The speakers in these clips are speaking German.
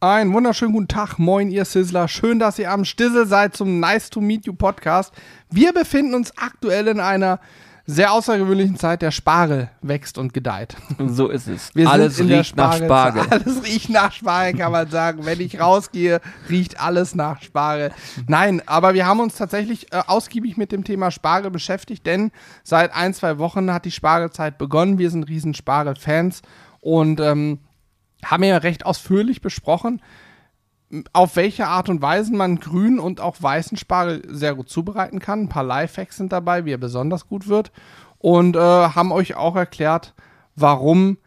Einen wunderschönen guten Tag, moin ihr Sizzler. Schön, dass ihr am Stissel seid zum Nice to Meet You Podcast. Wir befinden uns aktuell in einer sehr außergewöhnlichen Zeit. Der Spargel wächst und gedeiht. So ist es. Wir alles sind in der riecht nach Spargel. Alles riecht nach Spargel, kann man sagen. Wenn ich rausgehe, riecht alles nach Spargel. Nein, aber wir haben uns tatsächlich äh, ausgiebig mit dem Thema Spargel beschäftigt, denn seit ein, zwei Wochen hat die Spargelzeit begonnen. Wir sind riesen Spargel-Fans und ähm, haben ja recht ausführlich besprochen, auf welche Art und Weise man grünen und auch weißen Spargel sehr gut zubereiten kann. Ein paar Lifehacks sind dabei, wie er besonders gut wird. Und äh, haben euch auch erklärt, warum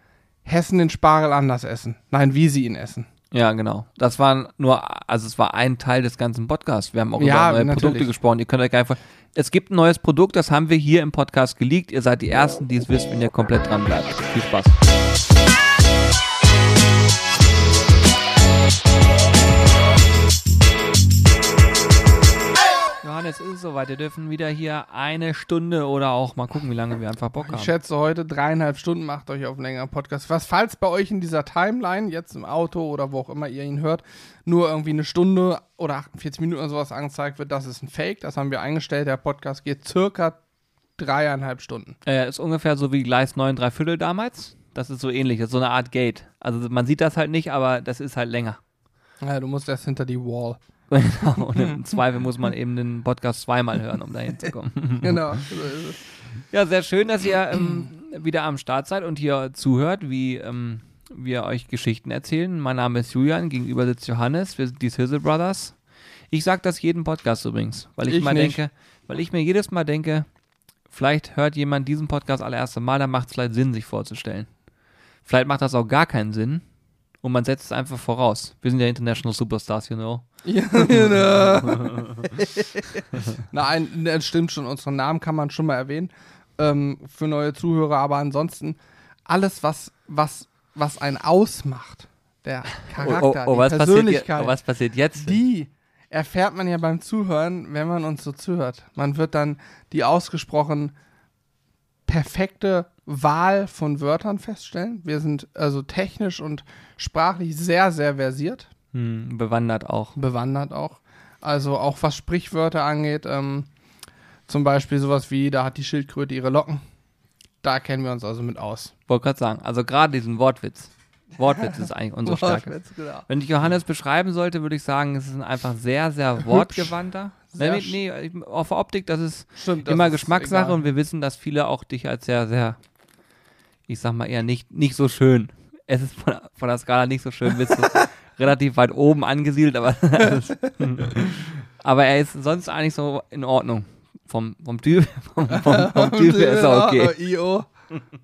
Hessen den Spargel anders essen. Nein, wie sie ihn essen. Ja, genau. Das war nur, also es war ein Teil des ganzen Podcasts. Wir haben auch Ja, über neue natürlich. Produkte gesprochen. Ihr könnt euch einfach. Es gibt ein neues Produkt, das haben wir hier im Podcast geleakt. Ihr seid die Ersten, die es wisst, wenn ihr komplett dran bleibt. Viel Spaß. Johannes, ist es soweit. Wir dürfen wieder hier eine Stunde oder auch mal gucken, wie lange wir einfach Bock Ich haben. schätze heute dreieinhalb Stunden macht euch auf einen längeren Podcast. Was, falls bei euch in dieser Timeline, jetzt im Auto oder wo auch immer ihr ihn hört, nur irgendwie eine Stunde oder 48 Minuten oder sowas angezeigt wird, das ist ein Fake. Das haben wir eingestellt. Der Podcast geht circa dreieinhalb Stunden. Äh, ist ungefähr so wie Gleis 9 3 Viertel damals. Das ist so ähnlich, das ist so eine Art Gate. Also man sieht das halt nicht, aber das ist halt länger. Ja, du musst erst hinter die Wall. Genau. Und im Zweifel muss man eben den Podcast zweimal hören, um dahin zu kommen. Genau. so ist es. Ja, sehr schön, dass ihr ähm, wieder am Start seid und hier zuhört, wie ähm, wir euch Geschichten erzählen. Mein Name ist Julian, gegenüber sitzt Johannes, wir sind die Sizzle Brothers. Ich sag das jeden Podcast übrigens, weil ich, Ich mal nicht. denke, weil ich mir jedes Mal denke, vielleicht hört jemand diesen Podcast allererste Mal, dann macht es vielleicht Sinn, sich vorzustellen. Vielleicht macht das auch gar keinen Sinn und man setzt es einfach voraus. Wir sind ja International Superstars, you know. Ja, genau. Nein, das stimmt schon. Unseren Namen kann man schon mal erwähnen. Ähm, für neue Zuhörer, aber ansonsten alles, was, was, was einen ausmacht, der Charakter, oh, oh, die was passiert, je- Persönlichkeit, oh, was passiert jetzt? die erfährt man ja beim Zuhören, wenn man uns so zuhört. Man wird dann die ausgesprochen perfekte Wahl von Wörtern feststellen. Wir sind also technisch und sprachlich sehr, sehr versiert Hm, bewandert auch. bewandert auch. Also auch was Sprichwörter angeht, ähm, zum Beispiel sowas wie, da hat die Schildkröte ihre Locken. Da kennen wir uns also mit aus. Wollte gerade sagen, also gerade diesen Wortwitz. Wortwitz ist eigentlich unsere Stärke. Wortwitz, genau. Wenn ich Johannes beschreiben sollte, würde ich sagen, es ist einfach sehr, sehr wortgewandter. Sehr Nee, nee, auf Optik, das ist Stimmt, das immer ist Geschmackssache egal. und wir wissen, dass viele auch dich als sehr, sehr, ich sag mal eher nicht, nicht so schön. Es ist von, von der Skala nicht so schön, bist du relativ weit oben angesiedelt, aber, aber er ist sonst eigentlich so in Ordnung. Vom, vom Typ, vom, vom, vom Typ her ist er okay. IO.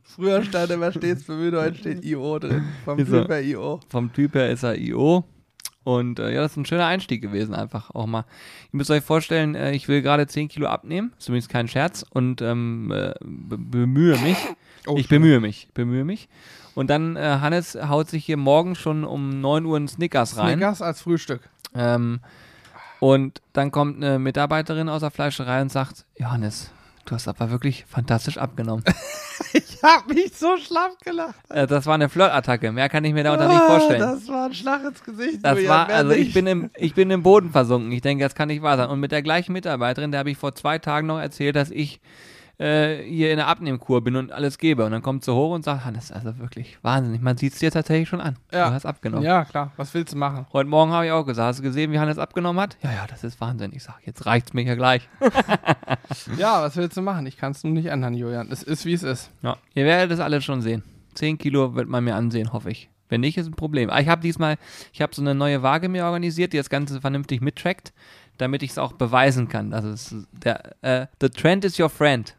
Früher stand immer stets bemüht, heute steht IO drin. Vom Ist so. Typ her IO. vom Typ her ist er IO. Und äh, ja, das ist ein schöner Einstieg gewesen, einfach auch mal. Ihr müsst euch vorstellen, äh, ich will gerade 10 Kilo abnehmen, ist übrigens kein Scherz, und ähm, äh, be bemühe mich. Oh, ich bemühe mich, bemühe mich. Und dann, äh, Hannes haut sich hier morgen schon um 9 Uhr einen Snickers rein. Snickers als Frühstück. Ähm, und dann kommt eine Mitarbeiterin aus der Fleischerei und sagt, Johannes, du hast aber wirklich fantastisch abgenommen. Ich hab mich so schlapp gelacht. äh, das war eine Flirtattacke, mehr kann ich mir darunter nicht vorstellen. Ah, Das war ein Schlag ins Gesicht. Das Julian, war, also ich nicht. bin, im, ich bin im Boden versunken. Ich denke, das kann nicht wahr sein. Und mit der gleichen Mitarbeiterin, der habe ich vor zwei Tagen noch erzählt, dass ich äh, hier in der Abnehmkur bin und alles gebe. Und dann kommt sie hoch und sagt, Hannes, also wirklich wahnsinnig. Man sieht es dir tatsächlich schon an. Ja. Du hast abgenommen. Ja, klar. Was willst du machen? Heute Morgen habe ich auch gesagt, hast du gesehen, wie Hannes abgenommen hat? Ja, ja, das ist Wahnsinn. Ich sage, jetzt reicht's mir ja gleich. Ja, was willst du machen? Ich kann es nun nicht ändern, Julian. Es ist, wie es ist. Ja, ihr werdet das alle schon sehen. 10 Kilo wird man mir ansehen, hoffe ich. Wenn nicht, ist ein Problem. Aber ich habe diesmal, ich habe so eine neue Waage mir organisiert, die das Ganze vernünftig mittrackt, damit ich es auch beweisen kann. Also es, der, äh, the trend is your friend.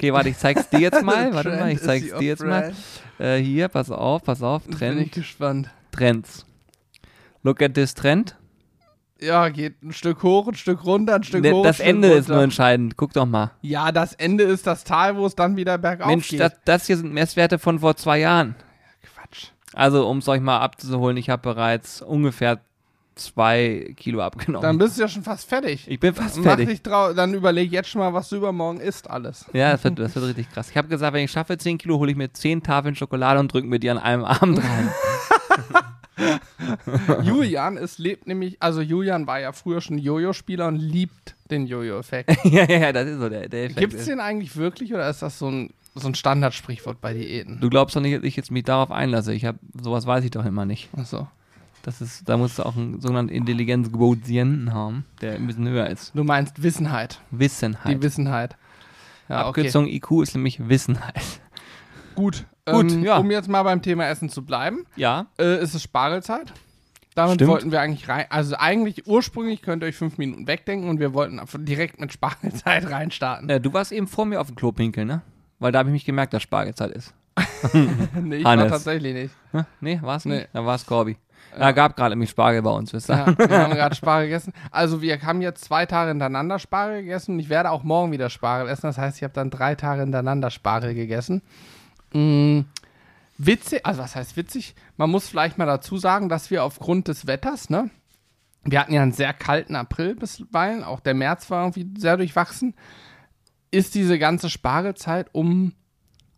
Okay, warte, ich zeig's dir jetzt mal. warte mal, Trend ich zeig's dir jetzt mal. Äh, hier, pass auf, pass auf. Jetzt bin ich Trend, gespannt. Trends. Look at this Trend. Ja, geht ein Stück hoch, ein Stück runter, ein Stück Ne, hoch. das Stück Ende ist runter. nur entscheidend. Guck doch mal. Ja, das Ende ist das Tal, wo es dann wieder bergauf Mensch, geht. das, das hier sind Messwerte von vor zwei Jahren. Quatsch. Also, um es euch mal abzuholen, ich habe bereits ungefähr zwei Kilo abgenommen. Dann bist du ja schon fast fertig. ich bin fast Mach fertig. dich trau dann überleg jetzt schon mal, was du übermorgen isst, alles. Ja, das wird, das wird richtig krass. Ich habe gesagt, wenn ich schaffe 10 Kilo, hole ich mir 10 Tafeln Schokolade und drücke mir die an einem Abend rein. Julian, es lebt nämlich, also Julian war ja früher schon Jojo-Spieler und liebt den Jojo-Effekt. ja, ja, ja, das ist so der, der Effekt. Gibt es den eigentlich wirklich oder ist das so ein, so ein Standardsprichwort bei Diäten? Du glaubst doch nicht, dass ich jetzt mich darauf einlasse. Ich habe sowas weiß ich doch immer nicht. Achso. Das ist, da musst du auch einen sogenannten Intelligenzquotienten haben, der ein bisschen höher ist. Du meinst Wissenheit. Wissenheit. Die Wissenheit. Ja, okay. Abkürzung IQ ist nämlich Wissenheit. Gut. Gut, ähm, ja. Um jetzt mal beim Thema Essen zu bleiben, Ja, äh, ist es Spargelzeit. Damit Stimmt. wollten wir eigentlich rein, also eigentlich ursprünglich könnt ihr euch fünf Minuten wegdenken und wir wollten direkt mit Spargelzeit reinstarten. äh, du warst eben vor mir auf dem Klo pinkeln, ne? Weil da habe ich mich gemerkt, dass Spargelzeit ist. nee, ich war Hannes. tatsächlich nicht. Nee, war es Nee. nicht? Da war es Corby. Da gab gerade nämlich Spargel bei uns, wisst ihr? Ja, wir haben gerade Spargel gegessen. Also wir haben jetzt zwei Tage hintereinander Spargel gegessen und ich werde auch morgen wieder Spargel essen. Das heißt, ich habe dann drei Tage hintereinander Spargel gegessen. Mm, witzig, also was heißt witzig? Man muss vielleicht mal dazu sagen, dass wir aufgrund des Wetters, ne? Wir hatten ja einen sehr kalten April bisweilen, auch der März war irgendwie sehr durchwachsen. Ist diese ganze Spargelzeit um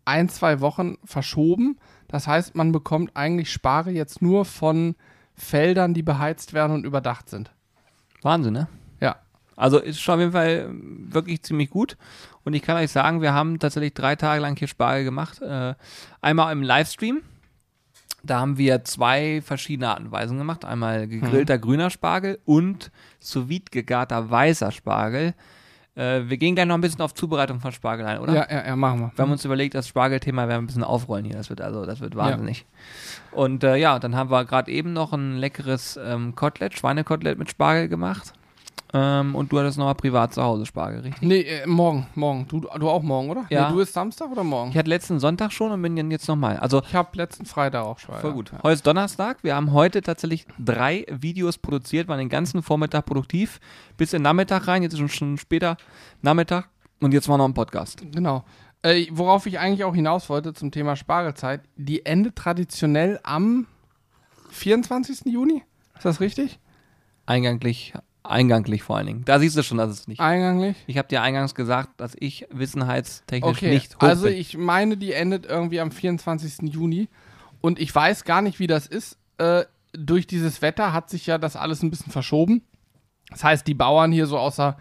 ein, zwei Wochen verschoben. Das heißt, man bekommt eigentlich Spargel jetzt nur von Feldern, die beheizt werden und überdacht sind. Wahnsinn, ne? Ja. Also ist schon auf jeden Fall wirklich ziemlich gut. Und ich kann euch sagen, wir haben tatsächlich drei Tage lang hier Spargel gemacht. Äh, einmal im Livestream. Da haben wir zwei verschiedene Arten Weisen gemacht. Einmal gegrillter grüner Spargel und sous vide gegarter weißer Spargel. Äh, wir gehen gleich noch ein bisschen auf Zubereitung von Spargel ein, oder? Ja, ja, ja, machen wir. Wir haben uns überlegt, das Spargelthema werden wir ein bisschen aufrollen hier. Das wird also, das wird wahnsinnig. Und äh, ja, dann haben wir gerade eben noch ein leckeres ähm, Kotelett, Schweinekotelett mit Spargel gemacht. Ähm, und du hattest nochmal privat zu Hause Spargel, richtig? Nee, äh, morgen, morgen. Du, du auch morgen, oder? Ja. Nee, du bist Samstag oder morgen? Ich hatte letzten Sonntag schon und bin jetzt nochmal. Also Ich habe letzten Freitag auch schon. voll gut. Ja. Heute ist Donnerstag. Wir haben heute tatsächlich drei Videos produziert, waren den ganzen Vormittag produktiv. Bis in den Nachmittag rein. Jetzt ist schon, schon später Nachmittag. Und jetzt war noch ein Podcast. Genau. Äh, worauf ich eigentlich auch hinaus wollte zum Thema Spargelzeit, die endet traditionell am 24. Juni. Ist das richtig? Einganglich, einganglich vor allen Dingen. Da siehst du schon, dass es nicht. Einganglich? Ich habe dir eingangs gesagt, dass ich wissenheitstechnisch Okay, nicht hoch also bin. ich meine, die endet irgendwie am 24. Juni und ich weiß gar nicht, wie das ist. Äh, durch dieses Wetter hat sich ja das alles ein bisschen verschoben. Das heißt, die Bauern hier so außer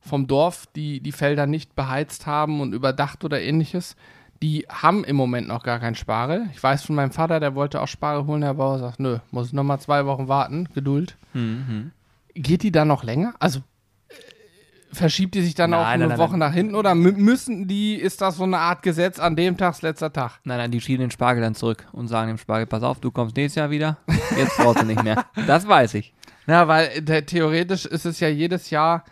vom Dorf, die die Felder nicht beheizt haben und überdacht oder ähnliches, die haben im Moment noch gar keinen Spargel. Ich weiß von meinem Vater, der wollte auch Spargel holen, der Bauer sagt, nö, muss noch mal zwei Wochen warten, Geduld. Mhm. Geht die dann noch länger? Also äh, verschiebt die sich dann Nein, auch eine nein, Woche nein. nach hinten oder mü- müssen die, ist das so eine Art Gesetz, an dem Tag letzter Tag? Nein, nein, die schieben den Spargel dann zurück und sagen dem Spargel, pass auf, du kommst nächstes Jahr wieder. Jetzt brauchst du nicht mehr. Das weiß ich. Ja, weil äh, der, theoretisch ist es ja jedes Jahr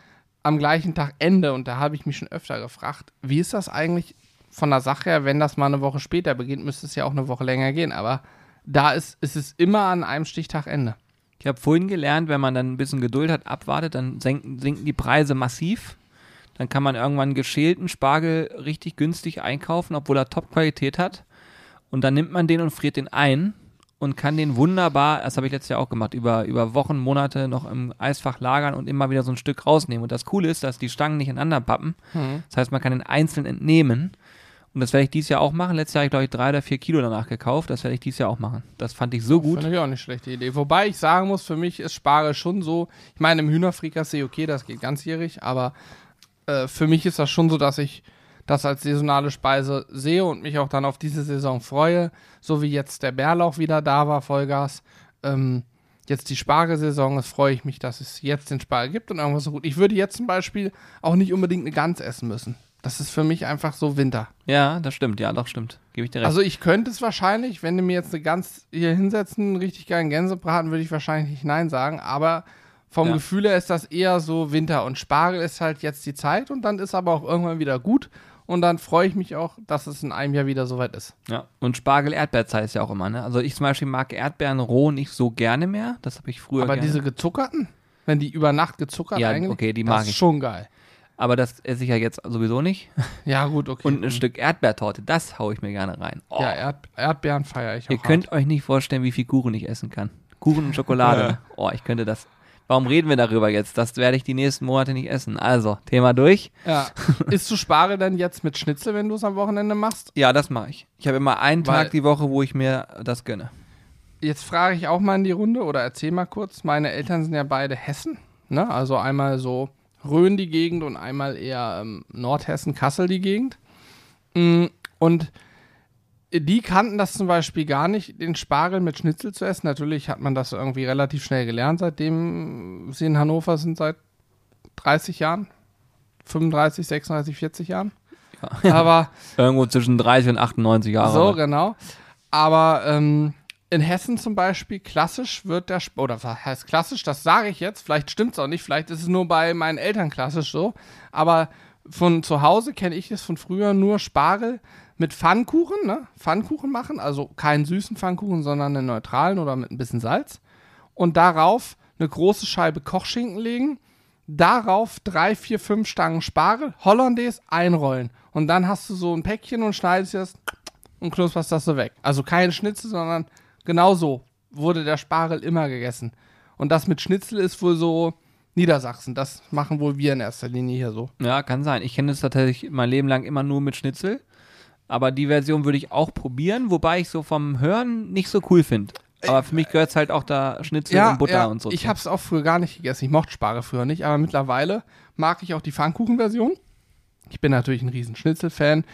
am gleichen Tag Ende und da habe ich mich schon öfter gefragt, wie ist das eigentlich von der Sache her, wenn das mal eine Woche später beginnt, müsste es ja auch eine Woche länger gehen, aber da ist, ist es immer an einem Stichtag Ende. Ich habe vorhin gelernt, wenn man dann ein bisschen Geduld hat, abwartet, dann senken, sinken die Preise massiv. Dann kann man irgendwann geschälten Spargel richtig günstig einkaufen, obwohl er Top-Qualität hat. Und dann nimmt man den und friert den ein und kann den wunderbar, das habe ich letztes Jahr auch gemacht, über, über Wochen, Monate noch im Eisfach lagern und immer wieder so ein Stück rausnehmen. Und das Coole ist, dass die Stangen nicht ineinander pappen. Das heißt, man kann den einzeln entnehmen. Und das werde ich dieses Jahr auch machen. Letztes Jahr habe ich, glaube ich, drei oder vier Kilo danach gekauft. Das werde ich dieses Jahr auch machen. Das fand ich so gut. Finde ich auch nicht schlechte Idee. Wobei ich sagen muss, für mich ist Spargel schon so, ich meine, im Hühnerfrikassee, okay, das geht ganzjährig, aber äh, für mich ist das schon so, dass ich das als saisonale Speise sehe und mich auch dann auf diese Saison freue, so wie jetzt der Bärlauch wieder da war, Vollgas. Ähm, jetzt die Spargelsaison ist, freue ich mich, dass es jetzt den Spargel gibt und irgendwas so gut. Ich würde jetzt zum Beispiel auch nicht unbedingt eine Gans essen müssen. Das ist für mich einfach so Winter. Ja, das stimmt. Ja, doch, stimmt. Gebe ich dir recht. Also ich könnte es wahrscheinlich, wenn du mir jetzt eine Gans hier hinsetzen, einen richtig geilen Gänsebraten, würde ich wahrscheinlich nicht Nein sagen, aber vom Ja. Gefühl her ist das eher so Winter und Spargel ist halt jetzt die Zeit und dann ist aber auch irgendwann wieder gut und dann freue ich mich auch, dass es in einem Jahr wieder soweit ist. Ja, und Spargel-Erdbeerzeit ist ja auch immer, ne? Also ich zum Beispiel mag Erdbeeren roh nicht so gerne mehr. Das habe ich früher aber gerne. diese gezuckerten, wenn die über Nacht gezuckert Ja, eigentlich, okay, die das mag ist ich. schon geil. Aber das esse ich ja jetzt sowieso nicht. Ja gut, okay. Und ein Stück Erdbeertorte, das haue ich mir gerne rein. Oh, ja, Erd Erdbeeren feiere ich auch ihr hart. könnt euch nicht vorstellen, wie viel Kuchen ich essen kann. Kuchen und Schokolade. Ja. Oh, ich könnte das. Warum reden wir darüber jetzt? Das werde ich die nächsten Monate nicht essen. Also, Thema durch. Ja. Isst du Spargel denn jetzt mit Schnitzel, wenn du es am Wochenende machst? Ja, das mache ich. Ich habe immer einen Weil- Tag die Woche, wo ich mir das gönne. Jetzt frage ich auch mal in die Runde oder erzähl mal kurz. Meine Eltern sind ja beide Hessen. Ne? Also einmal so Rhön die Gegend und einmal eher ähm, Nordhessen, Kassel die Gegend. Mm, Und die kannten das zum Beispiel gar nicht, den Spargel mit Schnitzel zu essen. Natürlich hat man das irgendwie relativ schnell gelernt, seitdem sie in Hannover sind, seit 30 Jahren. 35, 36, 40 Jahren. Aber Irgendwo zwischen 30 und 98 Jahre. so, genau. Aber ähm, in Hessen zum Beispiel, klassisch wird der, Sp oder was heißt klassisch, das sage ich jetzt, vielleicht stimmt es auch nicht, vielleicht ist es nur bei meinen Eltern klassisch so, aber von zu Hause kenne ich es von früher nur Spargel mit Pfannkuchen, ne? Pfannkuchen machen, also keinen süßen Pfannkuchen, sondern einen neutralen oder mit ein bisschen Salz. Und darauf eine große Scheibe Kochschinken legen, darauf drei, vier, fünf Stangen Spargel, Hollandaise einrollen. Und dann hast du so ein Päckchen und schneidest das und knusperst das so weg. Also keine Schnitzel, sondern genau so wurde der Spargel immer gegessen. Und das mit Schnitzel ist wohl so Niedersachsen. Das machen wohl wir in erster Linie hier so. Ja, kann sein. Ich kenne es tatsächlich mein Leben lang immer nur mit Schnitzel. Aber die Version würde ich auch probieren, wobei ich so vom Hören nicht so cool finde. Aber für mich gehört es halt auch da Schnitzel und Butter und so. Ich habe es auch früher gar nicht gegessen. Ich mochte Spargel früher nicht, aber mittlerweile mag ich auch die Pfannkuchen-Version. Ich bin natürlich ein riesen Schnitzel-Fan.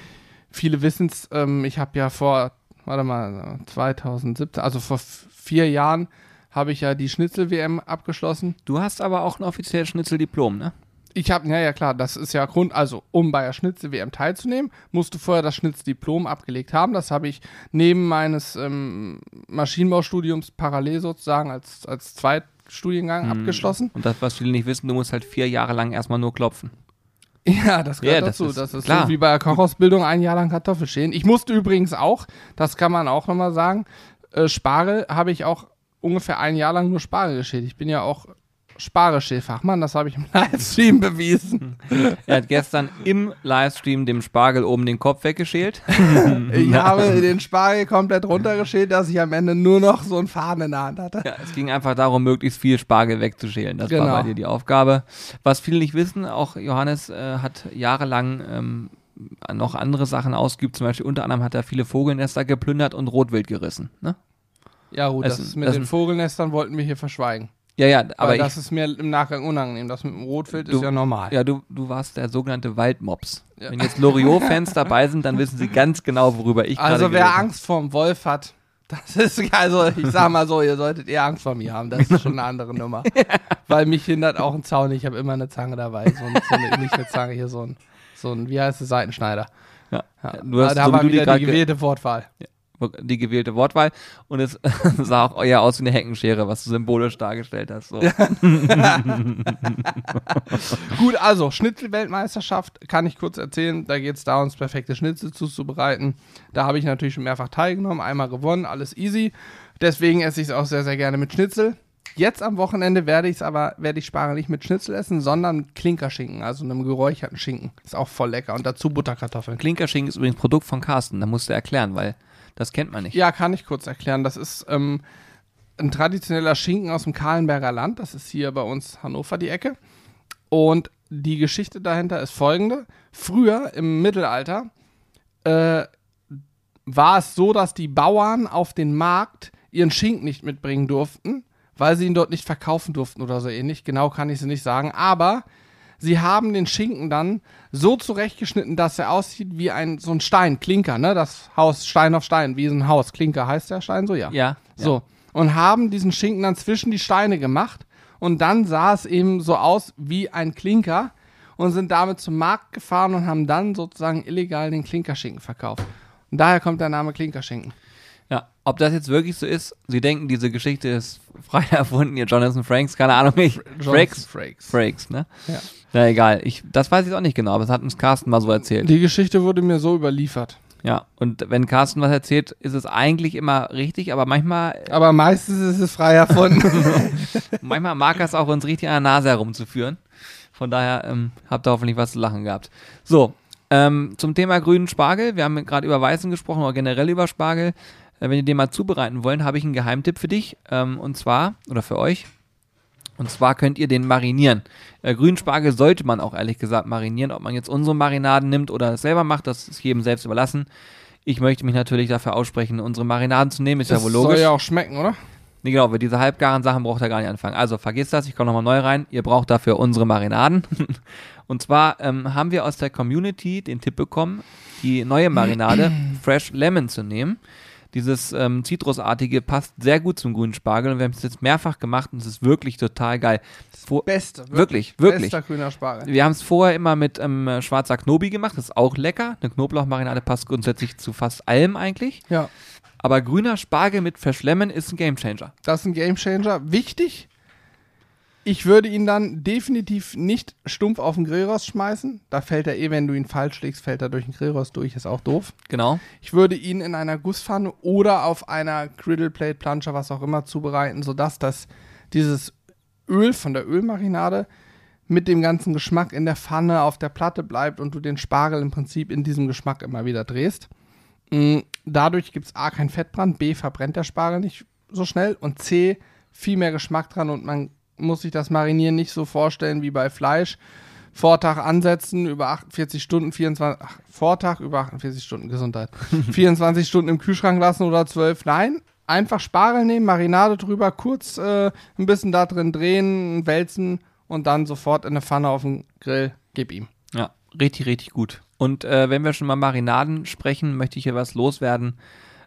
Viele wissen es, ähm, ich habe ja vor, warte mal, 2017, also vor vier Jahren habe ich ja die Schnitzel-WM abgeschlossen. Du hast aber auch ein offizielles Schnitzeldiplom, ne? Ich habe, ja, ja, klar, das ist ja Grund, also um bei der Schnitzel-WM teilzunehmen, musst du vorher das Schnitzeldiplom abgelegt haben. Das habe ich neben meines ähm, Maschinenbaustudiums parallel sozusagen als, als Zweitstudiengang abgeschlossen. Und das, was viele nicht wissen, du musst halt vier Jahre lang erstmal nur klopfen. Ja, das gehört Ja, das dazu. ist Das ist klar. so wie bei der Kochausbildung ein Jahr lang Kartoffel schälen. Ich musste übrigens auch, das kann man auch nochmal sagen, äh, Spargel habe ich auch ungefähr ein Jahr lang nur Spargel geschält. Ich bin ja auch Spargelschälfachmann, das habe ich im Livestream bewiesen. Er hat gestern im Livestream dem Spargel oben den Kopf weggeschält. Ich habe den Spargel komplett runtergeschält, dass ich am Ende nur noch so einen Faden in der Hand hatte. Ja, es ging einfach darum, möglichst viel Spargel wegzuschälen. Das Genau. war bei dir die Aufgabe. Was viele nicht wissen, auch Johannes äh, hat jahrelang ähm, noch andere Sachen ausgeübt. Zum Beispiel unter anderem hat er viele Vogelnester geplündert und Rotwild gerissen. Ne? Ja gut, Das- das, mit das- den Vogelnestern wollten wir hier verschweigen. Ja, ja, aber ich, das ist mir im Nachgang unangenehm. Das mit dem Rotwild Du- ist ja normal. ja, du, du warst der sogenannte Waldmops. Ja. Wenn jetzt Loriot-Fans dabei sind, dann wissen sie ganz genau, worüber ich Also wer habe. Angst vorm Wolf hat, das ist, also ich sag mal so, ihr solltet eher Angst vor mir haben. Das ist schon eine andere Nummer. Weil mich hindert auch ein Zaun. Ich habe immer eine Zange dabei. So, ein, so eine, nicht eine Zange, hier so ein, so ein wie heißt es, Seitenschneider. Ja. Ja. Du hast, da so du die wieder die ge- gewählte Wortwahl. Die gewählte Wortwahl und es sah auch eher aus wie eine Heckenschere, was du symbolisch dargestellt hast. So. Gut, also Schnitzel-Weltmeisterschaft kann ich kurz erzählen. Da geht es darum, das perfekte Schnitzel zuzubereiten. Da habe ich natürlich schon mehrfach teilgenommen, einmal gewonnen, alles easy. Deswegen esse ich es auch sehr, sehr gerne mit Schnitzel. Jetzt am Wochenende werde ich es aber, werde ich Spargel nicht mit Schnitzel essen, sondern mit Klinkerschinken, also einem geräucherten Schinken. Ist auch voll lecker. Und dazu Butterkartoffeln. Klinkerschinken ist übrigens Produkt von Carsten, da musst du erklären, weil das kennt man nicht. Ja, kann ich kurz erklären. Das ist ähm, ein traditioneller Schinken aus dem Kahlenberger Land. Das ist hier bei uns Hannover die Ecke. Und die Geschichte dahinter ist folgende. Früher im Mittelalter äh, war es so, dass die Bauern auf den Markt ihren Schinken nicht mitbringen durften, weil sie ihn dort nicht verkaufen durften oder so ähnlich. Genau kann ich es nicht sagen. Aber sie haben den Schinken dann so zurechtgeschnitten, dass er aussieht wie ein so ein Stein, Klinker, ne? Das Haus Stein auf Stein, wie so ein Haus. Klinker heißt der Stein so, ja. Ja. So. Und haben diesen Schinken dann zwischen die Steine gemacht. Und dann sah es eben so aus wie ein Klinker und sind damit zum Markt gefahren und haben dann sozusagen illegal den Klinkerschinken verkauft. Und daher kommt der Name Klinkerschinken. Ja, ob das jetzt wirklich so ist, sie denken, diese Geschichte ist frei erfunden, ihr Jonathan Franks, keine Ahnung, ich. Frakes? Frakes. Frakes, ne? Ja. Na egal, ich, das weiß ich auch nicht genau, aber das hat uns Carsten mal so erzählt. Die Geschichte wurde mir so überliefert. Ja, und wenn Carsten was erzählt, ist es eigentlich immer richtig, aber manchmal, Aber meistens ist es frei erfunden. manchmal mag er es auch, uns richtig an der Nase herumzuführen. Von daher ähm, habt ihr hoffentlich was zu lachen gehabt. So, ähm, zum Thema grünen Spargel. Wir haben gerade über Weißen gesprochen, oder generell über Spargel. Äh, wenn ihr den mal zubereiten wollt, habe ich einen Geheimtipp für dich. Ähm, und zwar, oder für euch. Und zwar könnt ihr den marinieren. Äh, grünen Spargel sollte man auch ehrlich gesagt marinieren. Ob man jetzt unsere Marinaden nimmt oder es selber macht, das ist jedem selbst überlassen. Ich möchte mich natürlich dafür aussprechen, unsere Marinaden zu nehmen, ist Das ja wohl soll logisch. ja auch schmecken, oder? Nee, genau, für diese halbgaren Sachen braucht ihr gar nicht anfangen. Also vergesst das, ich komme nochmal neu rein. Ihr braucht dafür unsere Marinaden. Und zwar ähm, haben wir aus der Community den Tipp bekommen, die neue Marinade Fresh Lemon zu nehmen. Dieses ähm, Zitrusartige passt sehr gut zum grünen Spargel und wir haben es jetzt mehrfach gemacht und es ist wirklich total geil. Vor Beste. Wirklich, wirklich. Bester grüner Spargel. wir haben es vorher immer mit ähm, schwarzer Knobi gemacht, das ist auch lecker. Eine Knoblauchmarinade passt grundsätzlich zu fast allem eigentlich. Ja. Aber grüner Spargel mit Fresh Lemon ist ein Gamechanger. Das ist ein Gamechanger. Wichtig, ich würde ihn dann definitiv nicht stumpf auf den Grillrost schmeißen. Da fällt er eh, wenn du ihn falsch legst, fällt er durch den Grillrost durch, ist auch doof. Genau. Ich würde ihn in einer Gusspfanne oder auf einer Griddle Plate Planscher, was auch immer, zubereiten, sodass das dieses Öl von der Ölmarinade mit dem ganzen Geschmack in der Pfanne auf der Platte bleibt und du den Spargel im Prinzip in diesem Geschmack immer wieder drehst. Mm, Dadurch gibt es A, kein Fettbrand, B, verbrennt der Spargel nicht so schnell und C, viel mehr Geschmack dran und man muss sich das Marinieren nicht so vorstellen wie bei Fleisch. Vortag ansetzen, über 48 Stunden, 24, ach, Vortag über 48 Stunden, Gesundheit. 24 Stunden im Kühlschrank lassen oder 12. Nein, einfach Spargel nehmen, Marinade drüber, kurz äh, ein bisschen da drin drehen, wälzen und dann sofort in eine Pfanne auf den Grill, gib ihm. Ja, richtig, richtig gut. Und äh, wenn wir schon mal Marinaden sprechen, möchte ich hier was loswerden,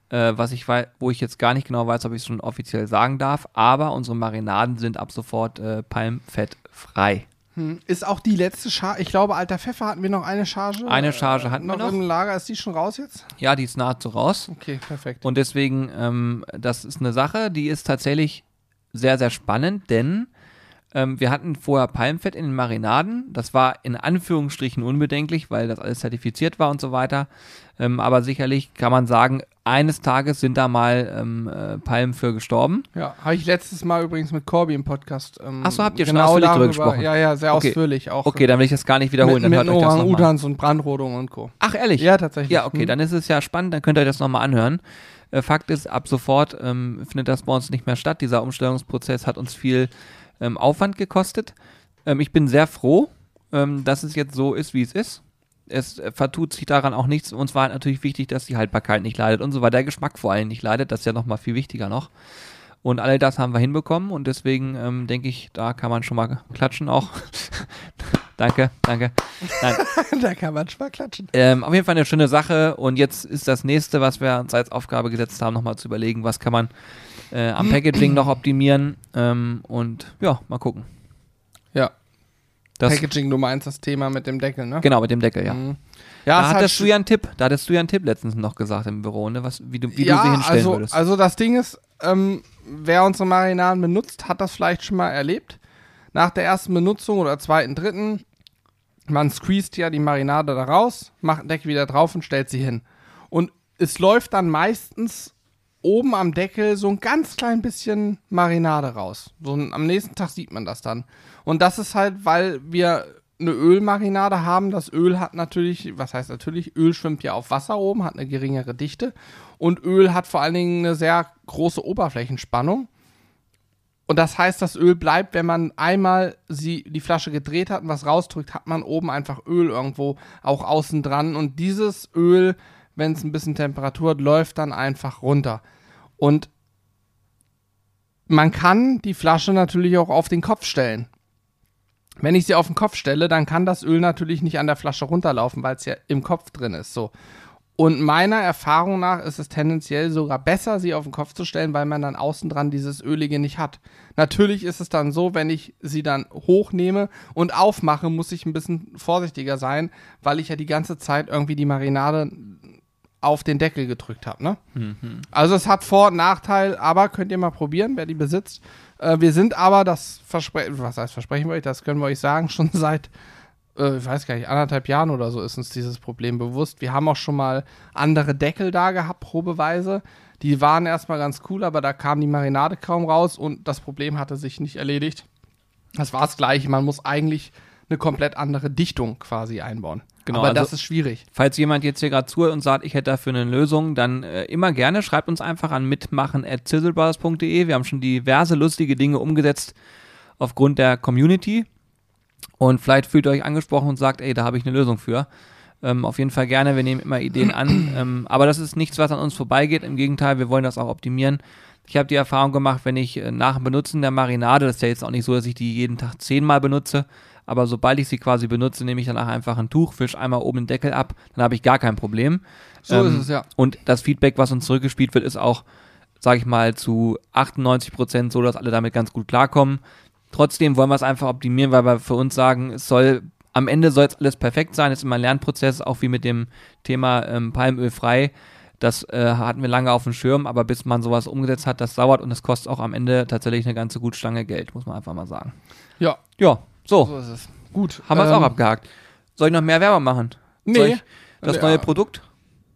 äh, was ich wei- wo ich jetzt gar nicht genau weiß, ob ich es schon offiziell sagen darf. Aber unsere Marinaden sind ab sofort äh, palmfettfrei. Hm. Ist auch die letzte Charge, ich glaube, alter Pfeffer hatten wir noch eine Charge. Eine Charge hatten wir noch. noch. im Lager, ist die schon raus jetzt? Ja, die ist nahezu raus. Okay, perfekt. Und deswegen, ähm, das ist eine Sache, die ist tatsächlich sehr, sehr spannend, denn ähm, wir hatten vorher Palmfett in den Marinaden. Das war in Anführungsstrichen unbedenklich, weil das alles zertifiziert war und so weiter. Ähm, aber sicherlich kann man sagen, eines Tages sind da mal ähm, äh, Palmen für gestorben. Ja, habe ich letztes Mal übrigens mit Corby im Podcast. Ähm, Ach so, habt ihr schon ausführlich drüber gesprochen? Ja, ja, sehr Okay. ausführlich auch. Okay, dann will ich das gar nicht wiederholen, mit, dann mit hört euch das. Orang-Utans und Brandrodung und Co. Ach, ehrlich? Ja, tatsächlich. Ja, okay, Hm. dann ist es ja spannend, dann könnt ihr euch das nochmal anhören. Äh, Fakt ist, ab sofort ähm, findet das bei uns nicht mehr statt. Dieser Umstellungsprozess hat uns viel ähm, Aufwand gekostet. Ähm, ich bin sehr froh, ähm, dass es jetzt so ist, wie es ist. Es vertut sich daran auch nichts. Uns war halt natürlich wichtig, dass die Haltbarkeit nicht leidet und so weiter. Der Geschmack vor allem nicht leidet. Das ist ja nochmal viel wichtiger noch. Und all das haben wir hinbekommen und deswegen ähm, denke ich, da kann man schon mal klatschen auch. danke, danke. Da kann man schon mal klatschen. ähm, auf jeden Fall eine schöne Sache. Und jetzt ist das nächste, was wir uns als Aufgabe gesetzt haben, nochmal zu überlegen, was kann man äh, am Packaging noch optimieren. Ähm, und ja, mal gucken. Ja, Das, Packaging, du meinst das Thema mit dem Deckel, ne? Genau, mit dem Deckel, ja. Mhm. Da Ja, halt hattest du ja einen Tipp. Da hattest du ja einen Tipp letztens noch gesagt im Büro, ne? Was, wie du, wie ja, du sie hinstellen also, würdest. Also das Ding ist, ähm, wer unsere Marinaden benutzt, hat das vielleicht schon mal erlebt. Nach der ersten Benutzung oder zweiten, dritten, man squeezed ja die Marinade da raus, macht den Deckel wieder drauf und stellt sie hin. Und es läuft dann meistens oben am Deckel so ein ganz klein bisschen Marinade raus. So am nächsten Tag sieht man das dann. Und das ist halt, weil wir eine Ölmarinade haben. Das Öl hat natürlich, was heißt natürlich, Öl schwimmt ja auf Wasser oben, hat eine geringere Dichte. Und Öl hat vor allen Dingen eine sehr große Oberflächenspannung. Und das heißt, das Öl bleibt, wenn man einmal sie, die Flasche gedreht hat und was rausdrückt, hat man oben einfach Öl irgendwo auch außen dran. Und dieses Öl, wenn es ein bisschen Temperatur hat, läuft dann einfach runter. Und man kann die Flasche natürlich auch auf den Kopf stellen. Wenn ich sie auf den Kopf stelle, dann kann das Öl natürlich nicht an der Flasche runterlaufen, weil es ja im Kopf drin ist. So. Und meiner Erfahrung nach ist es tendenziell sogar besser, sie auf den Kopf zu stellen, weil man dann außen dran dieses Ölige nicht hat. Natürlich ist es dann so, wenn ich sie dann hochnehme und aufmache, muss ich ein bisschen vorsichtiger sein, weil ich ja die ganze Zeit irgendwie die Marinade auf den Deckel gedrückt habe. Ne? Also es hat Vor- und Nachteil, aber könnt ihr mal probieren, wer die besitzt. Äh, wir sind aber, das versprechen, was heißt versprechen wir euch, das können wir euch sagen, schon seit, äh, ich weiß gar nicht, anderthalb Jahren oder so ist uns dieses Problem bewusst. Wir haben auch schon mal andere Deckel da gehabt, probeweise. Die waren erstmal ganz cool, aber da kam die Marinade kaum raus und das Problem hatte sich nicht erledigt. Das war das gleiche, man muss eigentlich eine komplett andere Dichtung quasi einbauen. Genau, aber also- das ist schwierig. Falls jemand jetzt hier gerade zuhört und sagt, ich hätte dafür eine Lösung, dann äh, immer gerne. Schreibt uns einfach an mitmachen.zizzlebrothers.de. Wir haben schon diverse lustige Dinge umgesetzt aufgrund der Community. Und vielleicht fühlt ihr euch angesprochen und sagt, ey, da habe ich eine Lösung für. Ähm, auf jeden Fall gerne, wir nehmen immer Ideen an. Ähm, aber das ist nichts, was an uns vorbeigeht. Im Gegenteil, wir wollen das auch optimieren. Ich habe die Erfahrung gemacht, wenn ich äh, nach dem Benutzen der Marinade, das ist ja jetzt auch nicht so, dass ich die jeden Tag zehnmal benutze, aber sobald ich sie quasi benutze, nehme ich danach einfach ein Tuch, fisch einmal oben den Deckel ab, dann habe ich gar kein Problem. So Ähm, ist es ja. Und das Feedback, was uns zurückgespielt wird, ist auch, sage ich mal, zu 98 Prozent so, dass alle damit ganz gut klarkommen. Trotzdem wollen wir es einfach optimieren, weil wir für uns sagen, es soll am Ende soll es alles perfekt sein. Es ist immer ein Lernprozess, auch wie mit dem Thema ähm, Palmöl frei. Das äh, hatten wir lange auf dem Schirm, aber bis man sowas umgesetzt hat, das dauert und es kostet auch am Ende tatsächlich eine ganze gute Stange Geld, muss man einfach mal sagen. Ja, Ja, so, so ist es. Gut. haben wir es ähm, auch abgehakt. Soll ich noch mehr Werbung machen? Nee. Das Ja. neue Produkt?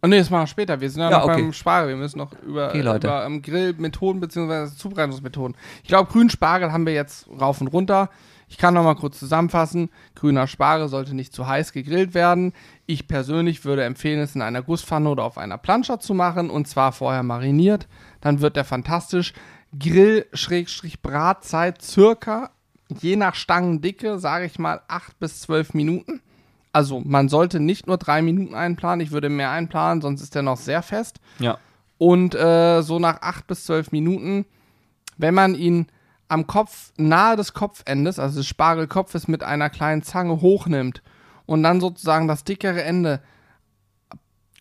Oh, nee, das machen wir später. Wir sind ja, Ja, noch okay. beim Spargel. Wir müssen noch über, Okay, über ähm, Grillmethoden bzw. Zubereitungsmethoden. Ich glaube, grünen Spargel haben wir jetzt rauf und runter. Ich kann noch mal kurz zusammenfassen. Grüner Spargel sollte nicht zu heiß gegrillt werden. Ich persönlich würde empfehlen, es in einer Gusspfanne oder auf einer Plansche zu machen und zwar vorher mariniert. Dann wird der fantastisch. Grill-Bratzeit circa, je nach Stangendicke, sage ich mal, 8 bis 12 Minuten. Also man sollte nicht nur drei Minuten einplanen, ich würde mehr einplanen, sonst ist der noch sehr fest. Ja. Und äh, so nach acht bis zwölf Minuten, wenn man ihn am Kopf, nahe des Kopfendes, also des Spargelkopfes, mit einer kleinen Zange hochnimmt und dann sozusagen das dickere Ende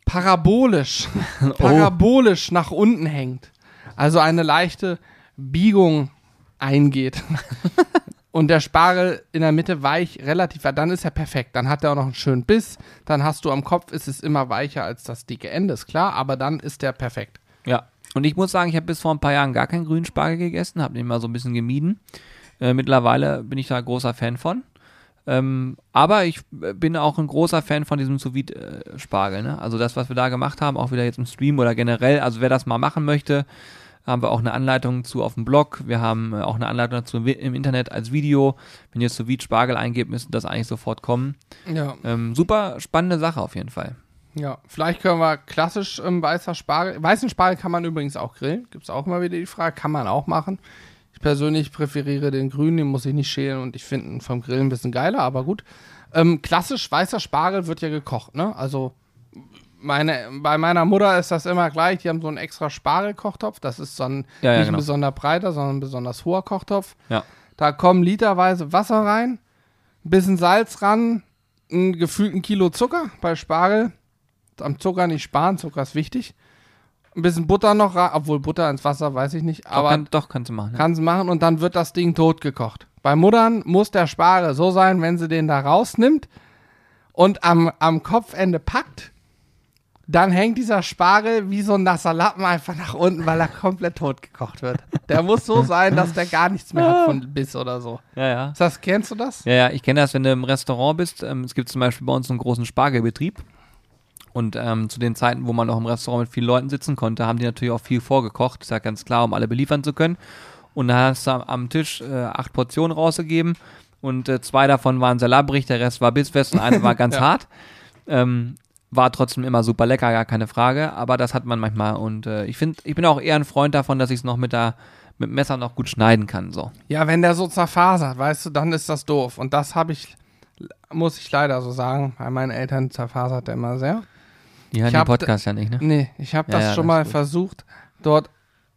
parabolisch, parabolisch nach unten hängt. Also eine leichte Biegung eingeht. und der Spargel in der Mitte weich, relativ, dann ist er perfekt. Dann hat er auch noch einen schönen Biss. Dann hast du am Kopf, ist es immer weicher als das dicke Ende, ist klar, aber dann ist der perfekt. Ja. Und ich muss sagen, ich habe bis vor ein paar Jahren gar keinen grünen Spargel gegessen, habe den mal so ein bisschen gemieden. Äh, mittlerweile bin ich da großer Fan von. Ähm, aber ich äh, bin auch ein großer Fan von diesem sous äh, spargel ne? Also das, was wir da gemacht haben, auch wieder jetzt im Stream oder generell. Also wer das mal machen möchte, haben wir auch eine Anleitung zu auf dem Blog. Wir haben äh, auch eine Anleitung dazu im, Internet als Video. Wenn ihr sous Spargel eingebt, müsste das eigentlich sofort kommen. Ja. Ähm, super spannende Sache auf jeden Fall. Ja, vielleicht können wir klassisch ähm, weißer Spargel. Weißen Spargel kann man übrigens auch grillen. Gibt es auch immer wieder die Frage. Kann man auch machen. Ich persönlich präferiere den grünen, den muss ich nicht schälen und ich finde ihn vom Grillen ein bisschen geiler, aber gut. Ähm, klassisch weißer Spargel wird ja gekocht, ne? Also meine, bei meiner Mutter ist das immer gleich. Die haben so einen extra Spargelkochtopf. Das ist so ein Ja, ja, nicht genau. ein besonders breiter, sondern ein besonders hoher Kochtopf. Ja. Da kommen literweise Wasser rein, ein bisschen Salz ran, einen gefühlten Kilo Zucker bei Spargel. Am Zucker nicht sparen, Zucker ist wichtig. Ein bisschen Butter noch rein, obwohl Butter ins Wasser, weiß ich nicht, Doch, aber kann, doch kannst du machen. Ne? kann sie machen und dann wird das Ding totgekocht. Bei Muttern muss der Spargel so sein, wenn sie den da rausnimmt und am, am Kopfende packt, dann hängt dieser Spargel wie so ein nasser Lappen einfach nach unten, weil er komplett totgekocht wird. Der muss so sein, dass der gar nichts mehr hat von Biss oder so. Ja, ja. Ist Das, kennst du das? Ja, ja, ich kenne das, wenn du im Restaurant bist. Ähm, es gibt zum Beispiel bei uns einen großen Spargelbetrieb. Und ähm, zu den Zeiten, wo man noch im Restaurant mit vielen Leuten sitzen konnte, haben die natürlich auch viel vorgekocht. Ist ja ganz klar, um alle beliefern zu können. Und da hast du am, Tisch äh, acht Portionen rausgegeben. Und äh, zwei davon waren labbrig, der Rest war bissfest und eine war ganz Ja. hart. Ähm, war trotzdem immer super lecker, gar keine Frage. Aber das hat man manchmal. Und äh, ich finde, ich bin auch eher ein Freund davon, dass ich es noch mit der mit dem Messer noch gut schneiden kann. So. Ja, wenn der so zerfasert, weißt du, dann ist das doof. Und das habe ich, muss ich leider so sagen, bei meinen Eltern zerfasert der immer sehr. Die Ich den Podcast ja nicht, ne? Nee, ich habe Ja, das ja, schon das mal gut. versucht, dort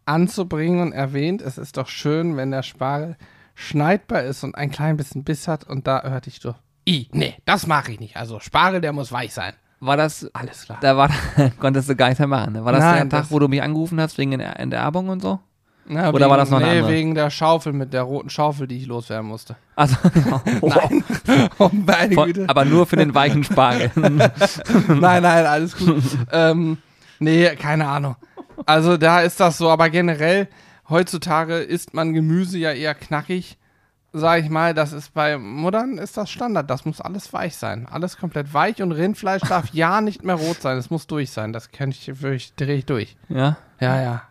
anzubringen und erwähnt. Es ist doch schön, wenn der Spargel schneidbar ist und ein klein bisschen Biss hat. Und da hörte ich doch, I, nee, das mache ich nicht. Also Spargel, der muss weich sein. War das, Alles klar. da war, konntest du gar nicht mehr machen, ne? War das Nein, der Tag, das- wo du mich angerufen hast wegen der Enterbung und so? Na, Oder war das noch eine nee, andere? wegen der Schaufel mit der roten Schaufel, die ich loswerden musste. Also, Nein, oh, meine Von, Güte. aber nur für den weichen Spargel. nein, nein, alles gut. ähm, nee, keine Ahnung. Also da ist das so, aber generell, heutzutage isst man Gemüse ja eher knackig, sag ich mal. Das ist bei Muttern ist das Standard. Das muss alles weich sein. Alles komplett weich und Rindfleisch darf ja nicht mehr rot sein. Es muss durch sein. Das kann ich, wirklich- drehe ich durch. ja. Ja, ja.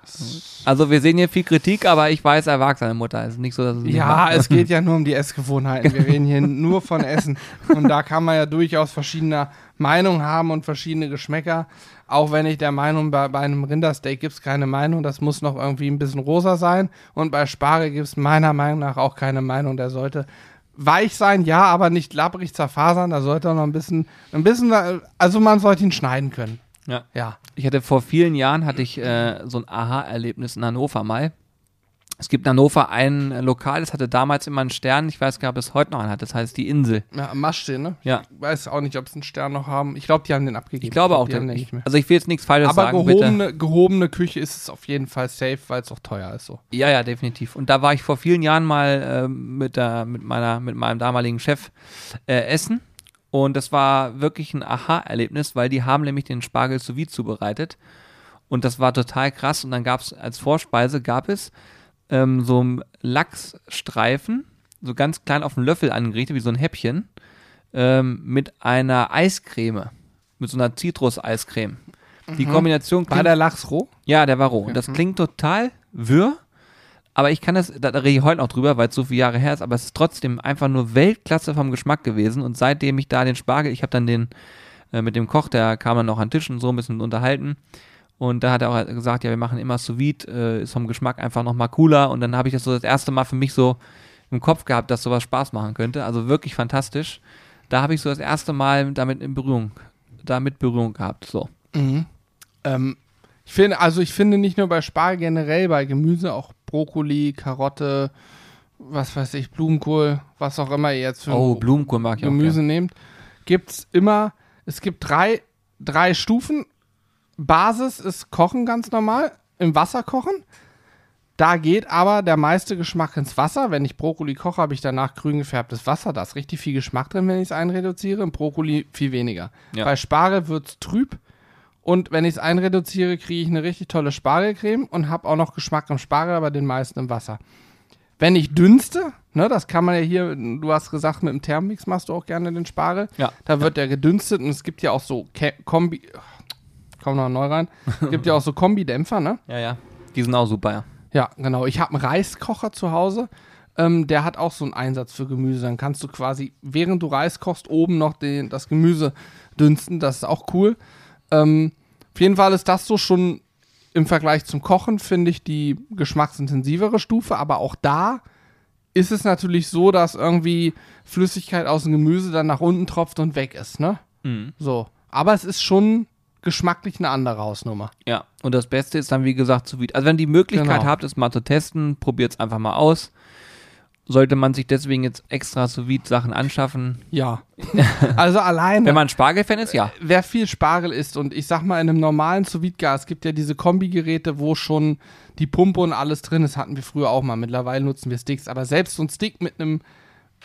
Also wir sehen hier viel Kritik, aber ich weiß, er wagt seine Mutter. Es ist nicht so, dass es Ja, es geht ja nur um die Essgewohnheiten. Wir reden hier nur von Essen. Und da kann man ja durchaus verschiedene Meinungen haben und verschiedene Geschmäcker. Auch wenn ich der Meinung, bei, bei einem Rindersteak gibt es keine Meinung, das muss noch irgendwie ein bisschen rosa sein. Und bei Spargel gibt es meiner Meinung nach auch keine Meinung. Der sollte weich sein, ja, aber nicht labbrig zerfasern. Da sollte er noch ein bisschen, ein bisschen, also man sollte ihn schneiden können. Ja. Ja. Ich hatte vor vielen Jahren hatte ich äh, so ein Aha-Erlebnis in Hannover mal. Es gibt in Hannover ein Lokal, das hatte damals immer einen Stern, ich weiß gar nicht, ob es heute noch einen hat, das heißt die Insel. Ja, am Mast stehen, ne? Ja. Ich weiß auch nicht, ob sie einen Stern noch haben. Ich glaube, die haben den abgegeben. Ich glaube auch, die den ich, nicht mehr. also ich will jetzt nichts Falsches Aber sagen, bitte. gehobene, gehobene Küche ist es auf jeden Fall safe, weil es auch teuer ist so. Ja, ja, definitiv. Und da war ich vor vielen Jahren mal äh, mit, der, mit, meiner, mit meinem damaligen Chef äh, essen. Und das war wirklich ein Aha-Erlebnis, weil die haben nämlich den Spargel sous vide zubereitet. Und das war total krass. Und dann gab es als Vorspeise gab es ähm, so einen Lachsstreifen, so ganz klein auf den Löffel angerichtet, wie so ein Häppchen, ähm, mit einer Eiscreme, mit so einer Zitrus-Eiscreme. Die Kombination War der Lachs roh? ja, der war roh. Und das klingt total wirr, aber ich kann das, da, rede ich heute noch drüber, weil es so viele Jahre her ist, aber es ist trotzdem einfach nur Weltklasse vom Geschmack gewesen. Und seitdem ich da den Spargel, ich habe dann den äh, mit dem Koch, der kam dann noch an den Tisch und so ein bisschen unterhalten. Und da hat er auch gesagt, ja, wir machen immer sous vide, äh, ist vom Geschmack einfach nochmal cooler. Und dann habe ich das so das erste Mal für mich so im Kopf gehabt, dass sowas Spaß machen könnte. Also wirklich fantastisch. Da habe ich so das erste Mal damit in Berührung, damit Berührung gehabt. So. Ähm, ich finde, also ich finde nicht nur bei Spargel generell, bei Gemüse auch Brokkoli, Karotte, was weiß ich, Blumenkohl, was auch immer ihr jetzt für Oh, Blumenkohl mag ich auch. Gemüse gern. nehmt, gibt es immer, es gibt drei, drei Stufen. Basis ist Kochen ganz normal, im Wasser kochen. Da geht aber der meiste Geschmack ins Wasser. Wenn ich Brokkoli koche, habe ich danach grün gefärbtes Wasser. Da ist richtig viel Geschmack drin, wenn ich es einreduziere. Im Brokkoli viel weniger. Ja. Bei Spargel wird es trüb. Und wenn ich es einreduziere, kriege ich eine richtig tolle Spargelcreme und habe auch noch Geschmack im Spargel, aber den meisten im Wasser. Wenn ich dünste, ne, das kann man ja hier, du hast gesagt, mit dem Thermomix machst du auch gerne den Spargel. Ja. Da wird der gedünstet und es gibt ja auch so Ke Kombi. Komm noch neu rein. gibt ja auch so Kombidämpfer, ne? Ja, ja. Die sind auch super, ja. Ja, genau. Ich habe einen Reiskocher zu Hause. Ähm, der hat auch so einen Einsatz für Gemüse. Dann kannst du quasi, während du Reis kochst, oben noch den, das Gemüse dünsten. Das ist auch cool. Ähm, auf jeden Fall ist das so schon im Vergleich zum Kochen, finde ich, die geschmacksintensivere Stufe. Aber auch da ist es natürlich so, dass irgendwie Flüssigkeit aus dem Gemüse dann nach unten tropft und weg ist, ne? Mhm. So. Aber es ist schon geschmacklich eine andere Hausnummer. Ja, und das Beste ist dann, wie gesagt, zu Also wenn ihr die Möglichkeit Genau. habt, es mal zu testen, probiert es einfach mal aus. Sollte man sich deswegen jetzt extra sous Sachen anschaffen. Ja. also alleine. Wenn man Spargel-Fan ist, ja. wer viel Spargel isst und ich sag mal in einem normalen sous gas es gibt ja diese Kombigeräte, wo schon die Pumpe und alles drin ist, hatten wir früher auch mal. Mittlerweile nutzen wir Sticks, aber selbst so ein Stick mit einem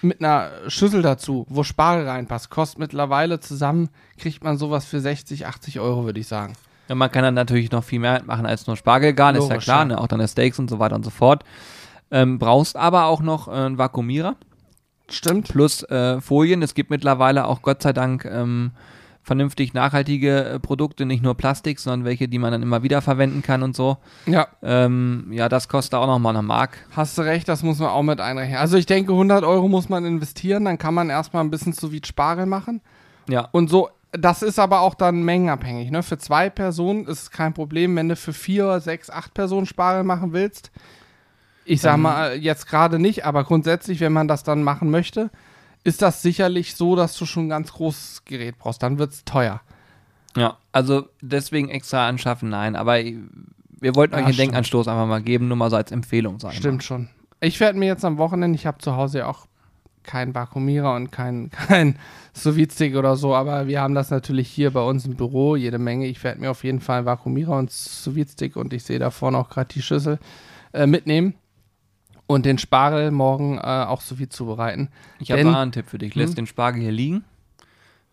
mit einer Schüssel dazu, wo Spargel reinpasst, kostet mittlerweile zusammen, kriegt man sowas für 60, 80 Euro, würde ich sagen. ja. Man kann dann natürlich noch viel mehr machen als nur Spargelgarn, ist ja klar, ne? auch dann Steaks und so weiter und so fort. Ähm, brauchst aber auch noch äh, einen Vakuumierer Stimmt. plus äh, Folien. Es gibt mittlerweile auch Gott sei Dank ähm, vernünftig nachhaltige äh, Produkte, nicht nur Plastik, sondern welche, die man dann immer wieder verwenden kann und so. Ja, Ähm, ja, das kostet auch nochmal eine Mark. hast du recht, das muss man auch mit einrechnen. Also ich denke, 100 Euro muss man investieren, dann kann man erstmal ein bisschen sous Spargel machen. Ja. Und so, das ist aber auch dann mengenabhängig. Ne? Für zwei Personen ist es kein Problem, wenn du für vier, sechs, acht Personen Spargel machen willst. Ich sag Dann- mal jetzt gerade nicht, aber grundsätzlich, wenn man das dann machen möchte, ist das sicherlich so, dass du schon ein ganz großes Gerät brauchst. Dann wird es teuer. Ja, also deswegen extra anschaffen, nein. Aber wir wollten euch Ja, einen stimmt. Denkanstoß einfach mal geben, nur mal so als Empfehlung sagen. Stimmt schon. Ich werde mir jetzt am Wochenende, ich habe zu Hause ja auch keinen Vakuumierer und kein, kein sous stick oder so, aber wir haben das natürlich hier bei uns im Büro, jede Menge. Ich werde mir auf jeden Fall einen Vakuumierer und sous stick und ich sehe da vorne auch gerade die Schüssel äh, mitnehmen und den Spargel morgen äh, auch sous zubereiten. Ich habe einen Tipp für dich. Lässt Hm? den Spargel hier liegen,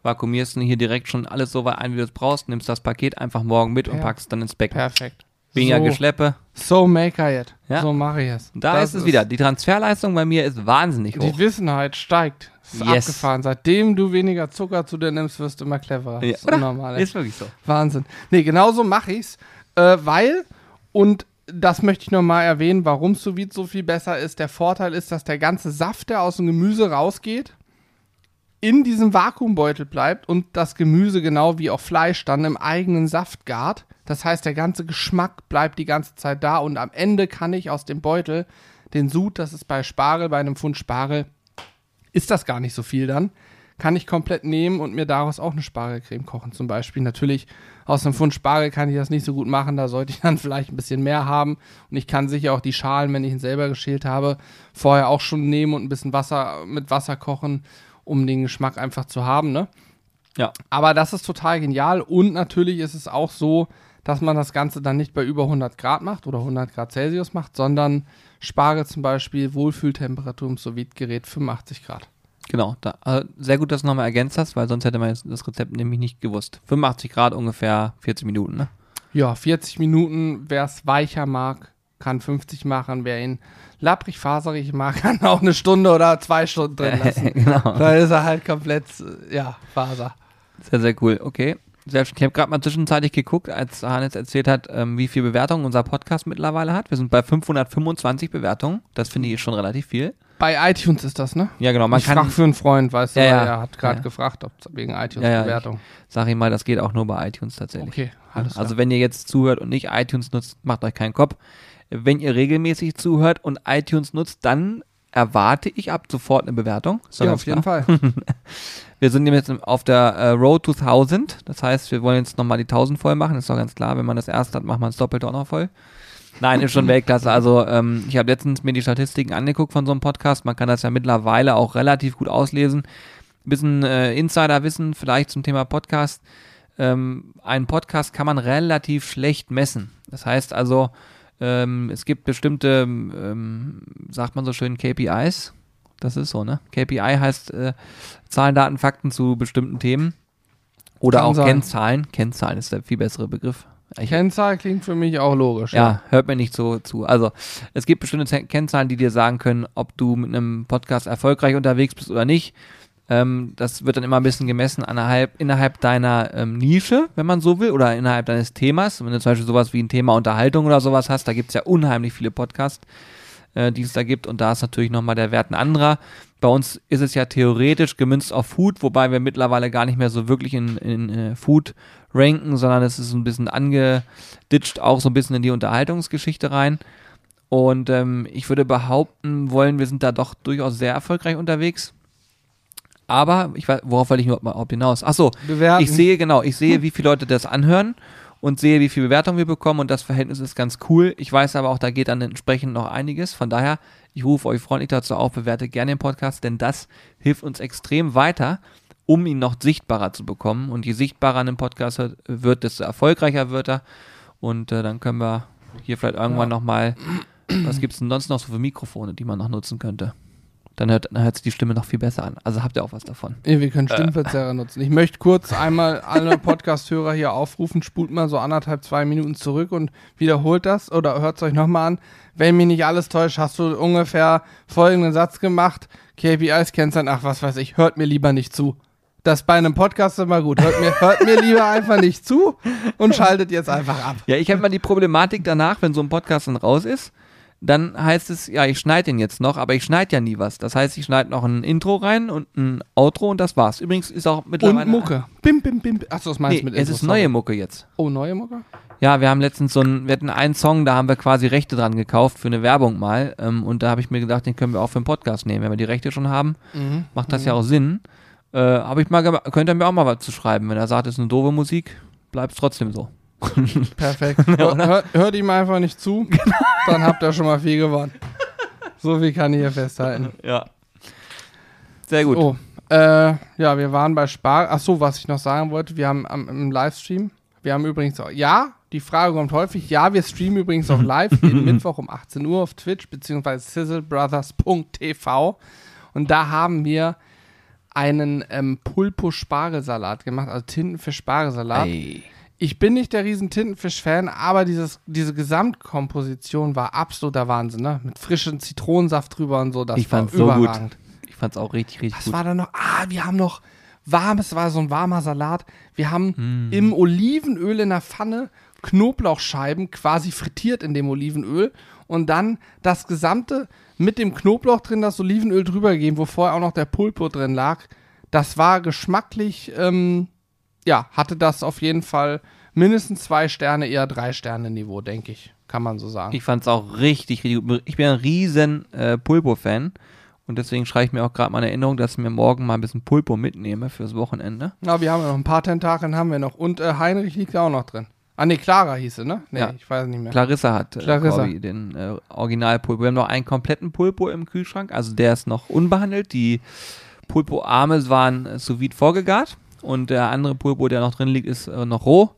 vakuumierst ihn hier direkt schon alles so weit ein, wie du es brauchst, nimmst das Paket einfach morgen mit und packst dann ins Becken. Perfekt. Weniger so, Geschleppe. so make I it. Ja. So mache ich es. Da Das ist es wieder. Die Transferleistung bei mir ist wahnsinnig Die hoch. Wissenheit steigt. Ist Yes. abgefahren. Seitdem du weniger Zucker zu dir nimmst, wirst du immer cleverer. Ja, ist. Ist wirklich so. Wahnsinn. Nee, genauso mache ich's, äh, weil, und das möchte ich nochmal erwähnen, warum sous vide so viel besser ist. Der Vorteil ist, dass der ganze Saft, der aus dem Gemüse rausgeht, in diesem Vakuumbeutel bleibt und das Gemüse genau wie auch Fleisch dann im eigenen Saft gart. Das heißt, der ganze Geschmack bleibt die ganze Zeit da und am Ende kann ich aus dem Beutel den Sud, das ist bei Spargel, bei einem Pfund Spargel, ist das gar nicht so viel dann. Kann ich komplett nehmen und mir daraus auch eine Spargelcreme kochen zum Beispiel. Natürlich aus einem Pfund Spargel kann ich das nicht so gut machen, da sollte ich dann vielleicht ein bisschen mehr haben. Und ich kann sicher auch die Schalen, wenn ich ihn selber geschält habe, vorher auch schon nehmen und ein bisschen Wasser mit Wasser kochen, um den Geschmack einfach zu haben, ne? Ja. Aber das ist total genial und natürlich ist es auch so, dass man das Ganze dann nicht bei über 100 Grad macht oder 100 Grad Celsius macht, sondern Spargel zum Beispiel Wohlfühltemperatur im sous gerät 85 Grad. Genau, da, äh, sehr gut, dass du nochmal ergänzt hast, weil sonst hätte man das Rezept nämlich nicht gewusst. 85 Grad ungefähr 40 Minuten, ne? Ja, 40 Minuten, wer es weicher mag, kann 50 machen. Wer ihn lapprig, faserig mag, kann auch eine Stunde oder zwei Stunden drin lassen. genau. Da ist er halt komplett, ja, Faser. Sehr, sehr cool. Okay. Schön. Ich habe gerade mal zwischenzeitlich geguckt, als Hannes erzählt hat, ähm, wie viele Bewertungen unser Podcast mittlerweile hat. Wir sind bei 525 Bewertungen. Das finde ich schon relativ viel. Bei iTunes ist das, ne? Ja, genau. Man ich kann frag für einen Freund, weißt du, ja, ja. er hat gerade ja. gefragt, ob wegen iTunes-Bewertung. Ja, sag ihm mal, das geht auch nur bei iTunes tatsächlich. Okay, alles klar. Also wenn ihr jetzt zuhört und nicht iTunes nutzt, macht euch keinen Kopf. Wenn ihr regelmäßig zuhört und iTunes nutzt, dann erwarte ich ab sofort eine Bewertung. Ja, auf jeden klar. Fall. Wir sind jetzt auf der äh, Road to 1000. Das heißt, wir wollen jetzt nochmal die 1000 voll machen. ist doch ganz klar. Wenn man das erste hat, macht man es doppelt auch noch voll. Nein, ist schon Weltklasse. Also ähm, ich habe letztens mir die Statistiken angeguckt von so einem Podcast. Man kann das ja mittlerweile auch relativ gut auslesen. Ein bisschen äh, Insiderwissen vielleicht zum Thema Podcast. Ähm, einen Podcast kann man relativ schlecht messen. Das heißt also, ähm, es gibt bestimmte, ähm, sagt man so schön, KPIs. Das ist so, ne? KPI heißt äh, Zahlen, Daten, Fakten zu bestimmten Themen. Oder Kann auch sein. Kennzahlen. Kennzahlen ist der viel bessere Begriff. Kennzahl klingt für mich auch logisch. ja, hört mir nicht so zu. Also, es gibt bestimmte Kennzahlen, die dir sagen können, ob du mit einem Podcast erfolgreich unterwegs bist oder nicht. Ähm, das wird dann immer ein bisschen gemessen innerhalb, innerhalb deiner ähm, Nische, wenn man so will, oder innerhalb deines Themas. Wenn du zum Beispiel sowas wie ein Thema Unterhaltung oder sowas hast, da gibt es ja unheimlich viele Podcasts, äh, die es da gibt. Und da ist natürlich nochmal der Wert ein anderer. Bei uns ist es ja theoretisch gemünzt auf Food, wobei wir mittlerweile gar nicht mehr so wirklich in, in äh, Food ranken, sondern es ist ein bisschen angeditscht, auch so ein bisschen in die Unterhaltungsgeschichte rein. Und ähm, ich würde behaupten wollen, wir sind da doch durchaus sehr erfolgreich unterwegs. Aber, ich weiß, worauf wollte ich nur überhaupt hinaus? Ach so, Bewerten. ich sehe, genau, ich sehe, wie viele Leute das anhören und sehe, wie viel Bewertung wir bekommen und das Verhältnis ist ganz cool. Ich weiß aber auch, da geht dann entsprechend noch einiges. Von daher, ich rufe euch freundlich dazu auf, bewerte gerne den Podcast, denn das hilft uns extrem weiter, um ihn noch sichtbarer zu bekommen. Und je sichtbarer ein Podcast wird- wird, desto erfolgreicher wird er. Und äh, dann können wir hier vielleicht irgendwann Ja. nochmal, was gibt es denn sonst noch so für Mikrofone, die man noch nutzen könnte? Dann hört, dann hört sich die Stimme noch viel besser an. Also habt ihr auch was davon. Nee, wir können Stimmverzerrer nutzen. Ich möchte kurz einmal alle Podcast-Hörer hier aufrufen, spult mal so anderthalb, zwei Minuten zurück und wiederholt das oder hört es euch nochmal an. Wenn mich nicht alles täuscht, hast du ungefähr folgenden Satz gemacht. KPIs Kennzeichen, ach was weiß ich, hört mir lieber nicht zu. Das bei einem Podcast immer gut. Hört mir, hört mir lieber einfach nicht zu und schaltet jetzt einfach ab. Ja, ich habe mal die Problematik danach, wenn so ein Podcast dann raus ist, dann heißt es, ja, ich schneide den jetzt noch, aber ich schneide ja nie was. Das heißt, ich schneide noch ein Intro rein und ein Outro und das war's. Übrigens ist auch mittlerweile. Und Mucke. Bim, bim, bim. Achso, was meinst Nee, du mit es Intro? ist neue Mucke jetzt. Oh, neue Mucke? Ja, wir haben letztens so ein, wir hatten einen Song, da haben wir quasi Rechte dran gekauft für eine Werbung mal. Ähm, und da habe ich mir gedacht, den können wir auch für einen Podcast nehmen. Wenn wir die Rechte schon haben, Mhm. macht das ja auch Sinn. Äh, habe ich mal, könnt ihr mir auch mal was zu schreiben. Wenn er sagt, es ist eine doofe Musik, bleibt es trotzdem so. Perfekt. Hör, hört, hört ihm einfach nicht zu, dann habt ihr schon mal viel gewonnen. So viel kann ich hier festhalten. Ja. Sehr gut. Oh, äh, ja, wir waren bei Spar. Ach so, was ich noch sagen wollte, wir haben am, im Livestream, wir haben übrigens auch, ja, die Frage kommt häufig, ja, wir streamen übrigens auch live jeden Mittwoch um 18 Uhr auf Twitch beziehungsweise sizzlebrothers.tv und da haben wir einen ähm, Pulpo-Spargelsalat gemacht, also Tintenfisch-Spargelsalat. Ich bin nicht der riesen Tintenfisch-Fan, aber dieses, diese Gesamtkomposition war absoluter Wahnsinn, ne? Mit frischem Zitronensaft drüber und so, das Ich war fand's so gut. Ich fand's auch richtig, richtig Was gut. war da noch? Ah, wir haben noch warmes, war so ein warmer Salat. Wir haben Mm. im Olivenöl in der Pfanne Knoblauchscheiben quasi frittiert in dem Olivenöl und dann das gesamte mit dem Knoblauch drin, das Olivenöl drüber gegeben, wo vorher auch noch der Pulpo drin lag. Das war geschmacklich, ähm, ja, hatte das auf jeden Fall mindestens zwei Sterne, eher drei Sterne Niveau, denke ich. Kann man so sagen. Ich fand's auch richtig, richtig gut. Ich bin ein riesen äh, Pulpo-Fan. Und deswegen schreibe ich mir auch gerade mal eine Erinnerung, dass ich mir morgen mal ein bisschen Pulpo mitnehme fürs Wochenende. Na, wir haben ja noch ein paar Tentakeln haben wir noch. Und äh, Heinrich liegt ja auch noch drin. Ah, nee, Clara hieß sie, ne? Nee, Ja. ich weiß nicht mehr. Clarissa hat äh, Clarissa. Corby den äh, Original-Pulpo. Wir haben noch einen kompletten Pulpo im Kühlschrank, also der ist noch unbehandelt. Die Pulpo-Arme waren äh, sous vide vorgegart und der andere Pulpo, der noch drin liegt, ist äh, noch roh.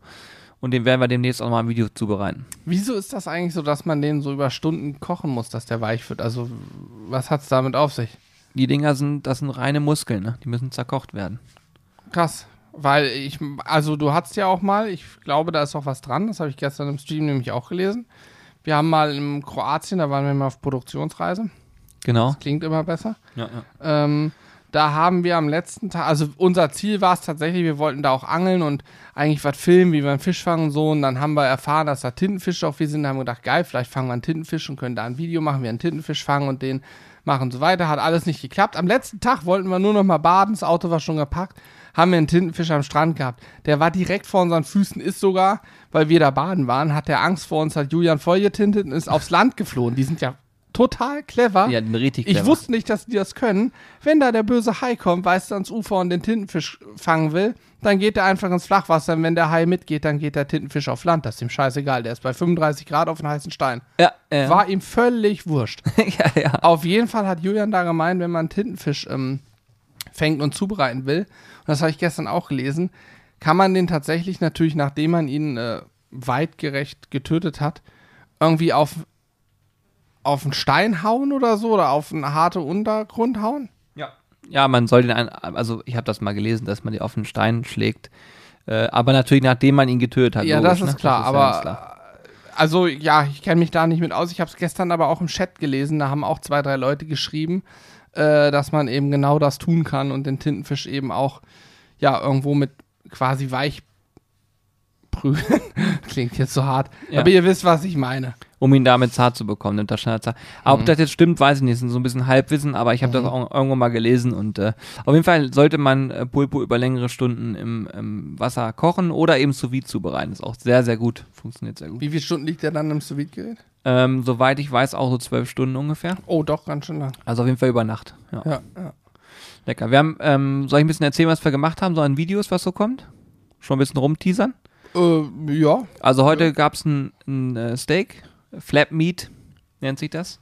Und den werden wir demnächst auch mal ein Video zubereiten. Wieso ist das eigentlich so, dass man den so über Stunden kochen muss, dass der weich wird? Also, was hat's damit auf sich? Die Dinger sind, das sind reine Muskeln, ne? Die müssen zerkocht werden. Krass. Weil ich, also du hattest ja auch mal, ich glaube, da ist auch was dran, das habe ich gestern im Stream nämlich auch gelesen. Wir haben mal in Kroatien, da waren wir mal auf Produktionsreise. Genau. Klingt immer besser. Ja, ja. Ähm, da haben wir am letzten Tag, also unser Ziel war es tatsächlich, wir wollten da auch angeln und eigentlich was filmen, wie wir einen Fisch fangen und so. Und dann haben wir erfahren, dass da Tintenfische auf wir sind. Da haben wir gedacht, geil, vielleicht fangen wir einen Tintenfisch und können da ein Video machen, wie wir einen Tintenfisch fangen und den machen und so weiter. Hat alles nicht geklappt. Am letzten Tag wollten wir nur noch mal baden, das Auto war schon gepackt. Haben wir einen Tintenfisch am Strand gehabt. Der war direkt vor unseren Füßen, ist sogar, weil wir da baden waren, hat der Angst vor uns, hat Julian voll getintet und ist aufs Land geflohen. Die sind ja total clever. Ja, richtig Ich clever. wusste nicht, dass die das können. Wenn da der böse Hai kommt, weißt du, ans Ufer und den Tintenfisch fangen will, dann geht er einfach ins Flachwasser. Und wenn der Hai mitgeht, dann geht der Tintenfisch auf Land. Das ist ihm scheißegal. Der ist bei 35 Grad auf einem heißen Stein. Ja, ja. War ihm völlig wurscht. ja, ja. auf jeden Fall hat Julian da gemeint, wenn man einen Tintenfisch ähm, fängt und zubereiten will, und das habe ich gestern auch gelesen, kann man den tatsächlich natürlich, nachdem man ihn äh, weitgerecht getötet hat, irgendwie auf, auf einen Stein hauen oder so oder auf einen harten Untergrund hauen? Ja. Ja, man soll den, ein, also ich habe das mal gelesen, dass man die auf den Stein schlägt. Äh, aber natürlich, nachdem man ihn getötet hat. ja, logisch, das ist ne? klar, ja aber ganz klar. also ja, ich kenne mich da nicht mit aus. Ich habe es gestern aber auch im Chat gelesen, da haben auch zwei, drei Leute geschrieben, äh, dass man eben genau das tun kann und den Tintenfisch eben auch ja irgendwo mit quasi weich prügeln. Klingt jetzt so hart. Ja. Aber ihr wisst, was ich meine. um ihn damit zart zu bekommen, schneller zart. Aber Mhm. ob das jetzt stimmt, weiß ich nicht. Das ist so ein bisschen Halbwissen, aber ich habe das auch irgendwo mal gelesen und äh, auf jeden Fall sollte man äh, Pulpo über längere Stunden im, im Wasser kochen oder eben sous vide zubereiten. Ist auch sehr, sehr gut. Funktioniert sehr gut. Wie viele Stunden liegt der dann im sous gerät Ähm, soweit ich weiß, auch so zwölf Stunden ungefähr. Oh, doch, ganz schön lang. Also auf jeden Fall über Nacht. Ja. Ja, ja. Lecker. Wir haben, ähm, soll ich ein bisschen erzählen, was wir gemacht haben, so an Videos, was so kommt? Schon ein bisschen rumteasern? Äh, ja. Also heute gab es ein, ein äh, Steak, Flap Meat nennt sich das.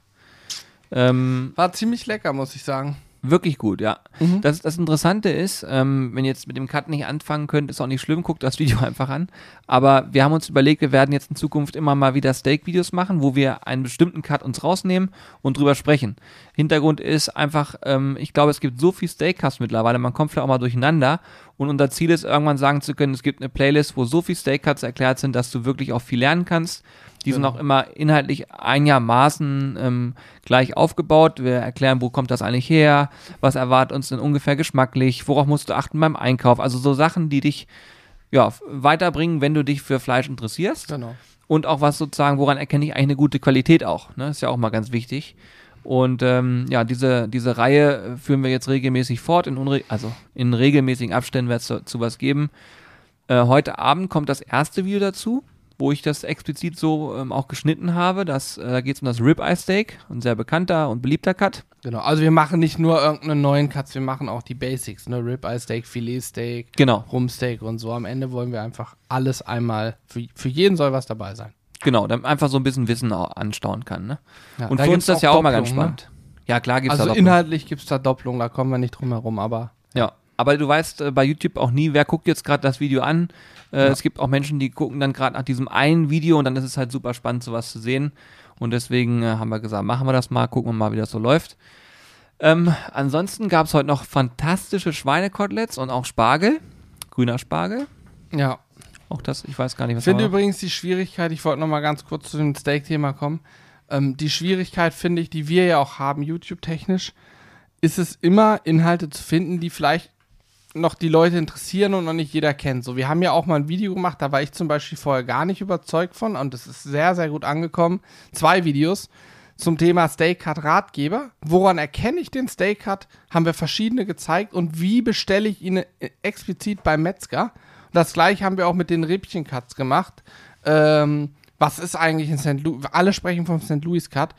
Ähm, War ziemlich lecker, muss ich sagen. Wirklich gut, ja. Mhm. Das, das Interessante ist, ähm, wenn ihr jetzt mit dem Cut nicht anfangen könnt, ist auch nicht schlimm, guckt das Video einfach an. Aber wir haben uns überlegt, wir werden jetzt in Zukunft immer mal wieder Steak-Videos machen, wo wir einen bestimmten Cut uns rausnehmen und drüber sprechen. Hintergrund ist einfach, ähm, ich glaube, es gibt so viel Steakcuts mittlerweile, man kommt vielleicht auch mal durcheinander. Und unser Ziel ist, irgendwann sagen zu können, es gibt eine Playlist, wo so viel Steakcuts erklärt sind, dass du wirklich auch viel lernen kannst. Die sind Genau. auch immer inhaltlich einigermaßen ähm, gleich aufgebaut. Wir erklären, wo kommt das eigentlich her, was erwartet uns denn ungefähr geschmacklich, worauf musst du achten beim Einkauf. Also so Sachen, die dich ja, weiterbringen, wenn du dich für Fleisch interessierst. Genau. Und auch was sozusagen, woran erkenne ich eigentlich eine gute Qualität auch. Ne? Ist ja auch mal ganz wichtig. Und ähm, ja, diese, diese Reihe äh, führen wir jetzt regelmäßig fort. In unre also in regelmäßigen Abständen wird es dazu was geben. Äh, heute Abend kommt das erste Video dazu, wo ich das explizit so ähm, auch geschnitten habe. Das, äh, da geht es um das Ribeye Steak, ein sehr bekannter und beliebter Cut. Genau. Also wir machen nicht nur irgendeinen neuen Cuts, wir machen auch die Basics, ne? Ribeye Steak, Filet Steak, Genau, Rumsteak und so. Am Ende wollen wir einfach alles einmal, für, für jeden soll was dabei sein. genau, damit man einfach so ein bisschen Wissen anstauen kann. Ne? Ja, und da für uns gibt's das ja auch mal ganz ne? spannend. Ja, klar gibt es Also da Doppelung. inhaltlich gibt es da Doppelung, da kommen wir nicht drum herum, aber Ja, aber du weißt äh, bei YouTube auch nie, wer guckt jetzt gerade das Video an. Äh, Ja. Es gibt auch Menschen, die gucken dann gerade nach diesem einen Video und dann ist es halt super spannend, sowas zu sehen. Und deswegen äh, haben wir gesagt, machen wir das mal, gucken wir mal, wie das so läuft. Ähm, ansonsten gab es heute noch fantastische Schweinekoteletts und auch Spargel. Grüner Spargel. ja. Auch das, ich weiß gar nicht, was Ich finde übrigens die Schwierigkeit, ich wollte noch mal ganz kurz zu dem Steak-Thema kommen. Ähm, die Schwierigkeit, finde ich, die wir ja auch haben, YouTube-technisch, ist es immer, Inhalte zu finden, die vielleicht noch die Leute interessieren und noch nicht jeder kennt. So, wir haben ja auch mal ein Video gemacht, da war ich zum Beispiel vorher gar nicht überzeugt von und es ist sehr, sehr gut angekommen. Zwei Videos zum Thema Cut Ratgeber. Woran erkenne ich den Cut? Haben wir verschiedene gezeigt und wie bestelle ich ihn äh, explizit beim Metzger? Das gleiche haben wir auch mit den Rippchen-Cuts gemacht. Ähm, was ist eigentlich ein St. Louis? Alle sprechen vom St. Louis Cut.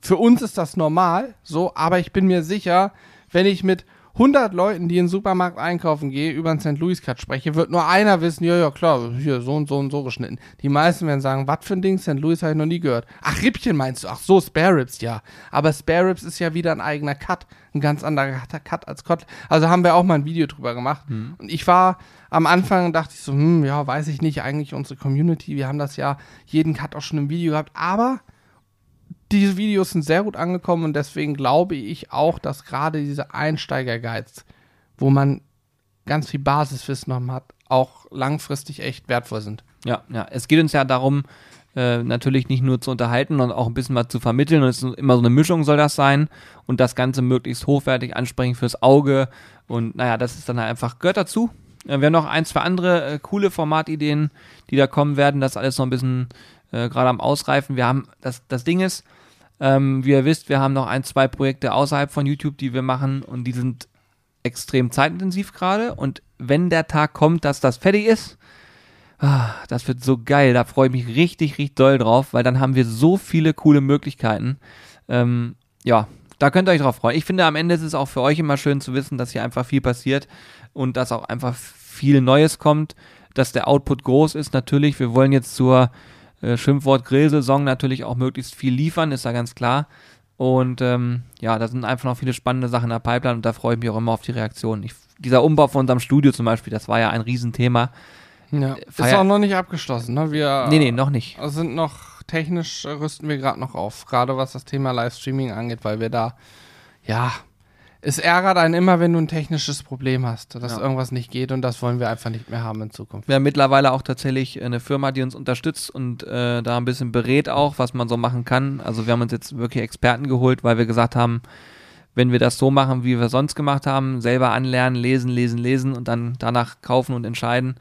für uns ist das normal, so, aber ich bin mir sicher, wenn ich mit 100 Leuten, die in den Supermarkt einkaufen gehe, über einen St. Louis Cut spreche, wird nur einer wissen, ja, ja, klar, hier so und so und so geschnitten. Die meisten werden sagen, was für ein Ding, St. Louis habe ich noch nie gehört. Ach, Rippchen meinst du? Ach so, Spare Ribs, ja. Aber Spare Ribs ist ja wieder ein eigener Cut, ein ganz anderer Cut als Kotelett. Also haben wir auch mal ein Video drüber gemacht. Mhm. Und ich war am Anfang, dachte ich so, hm, ja, weiß ich nicht, eigentlich unsere Community, wir haben das ja jeden Cut auch schon im Video gehabt, aber diese Videos sind sehr gut angekommen und deswegen glaube ich auch, dass gerade diese Einsteiger-Guides, wo man ganz viel Basiswissen noch hat, auch langfristig echt wertvoll sind. Ja, ja. Es geht uns ja darum, äh, natürlich nicht nur zu unterhalten, sondern auch ein bisschen was zu vermitteln. Und es ist immer so eine Mischung soll das sein. Und das Ganze möglichst hochwertig ansprechend fürs Auge. Und naja, das ist dann halt einfach, gehört dazu. Äh, wir haben noch ein, zwei andere äh, coole Formatideen, die da kommen werden. Das alles noch ein bisschen äh, gerade am Ausreifen. Wir haben, das, das Ding ist, ähm, wie ihr wisst, wir haben noch ein, zwei Projekte außerhalb von YouTube, die wir machen und die sind extrem zeitintensiv gerade. Und wenn der Tag kommt, dass das fertig ist, ah, das wird so geil. Da freue ich mich richtig, richtig doll drauf, weil dann haben wir so viele coole Möglichkeiten. Ähm, ja, da könnt ihr euch drauf freuen. Ich finde, am Ende ist es auch für euch immer schön zu wissen, dass hier einfach viel passiert und dass auch einfach viel Neues kommt, dass der Output groß ist. Natürlich, wir wollen jetzt zur äh, Schimpfwort Grillsaison natürlich auch möglichst viel liefern, ist ja ganz klar. Und ähm, ja, da sind einfach noch viele spannende Sachen in der Pipeline und da freue ich mich auch immer auf die Reaktionen. Ich, dieser Umbau von unserem Studio zum Beispiel, das war ja ein Riesenthema. Ja. Ist Feier- auch noch nicht abgeschlossen, ne? Wir Nee, nee, noch nicht. sind noch technisch äh, rüsten wir gerade noch auf, gerade was das Thema Livestreaming angeht, weil wir da ja es ärgert einen immer, wenn du ein technisches Problem hast, dass Ja. irgendwas nicht geht und das wollen wir einfach nicht mehr haben in Zukunft. Wir haben mittlerweile auch tatsächlich eine Firma, die uns unterstützt und äh, da ein bisschen berät auch, was man so machen kann. Also wir haben uns jetzt wirklich Experten geholt, weil wir gesagt haben, wenn wir das so machen, wie wir sonst gemacht haben, selber anlernen, lesen, lesen, lesen und dann danach kaufen und entscheiden,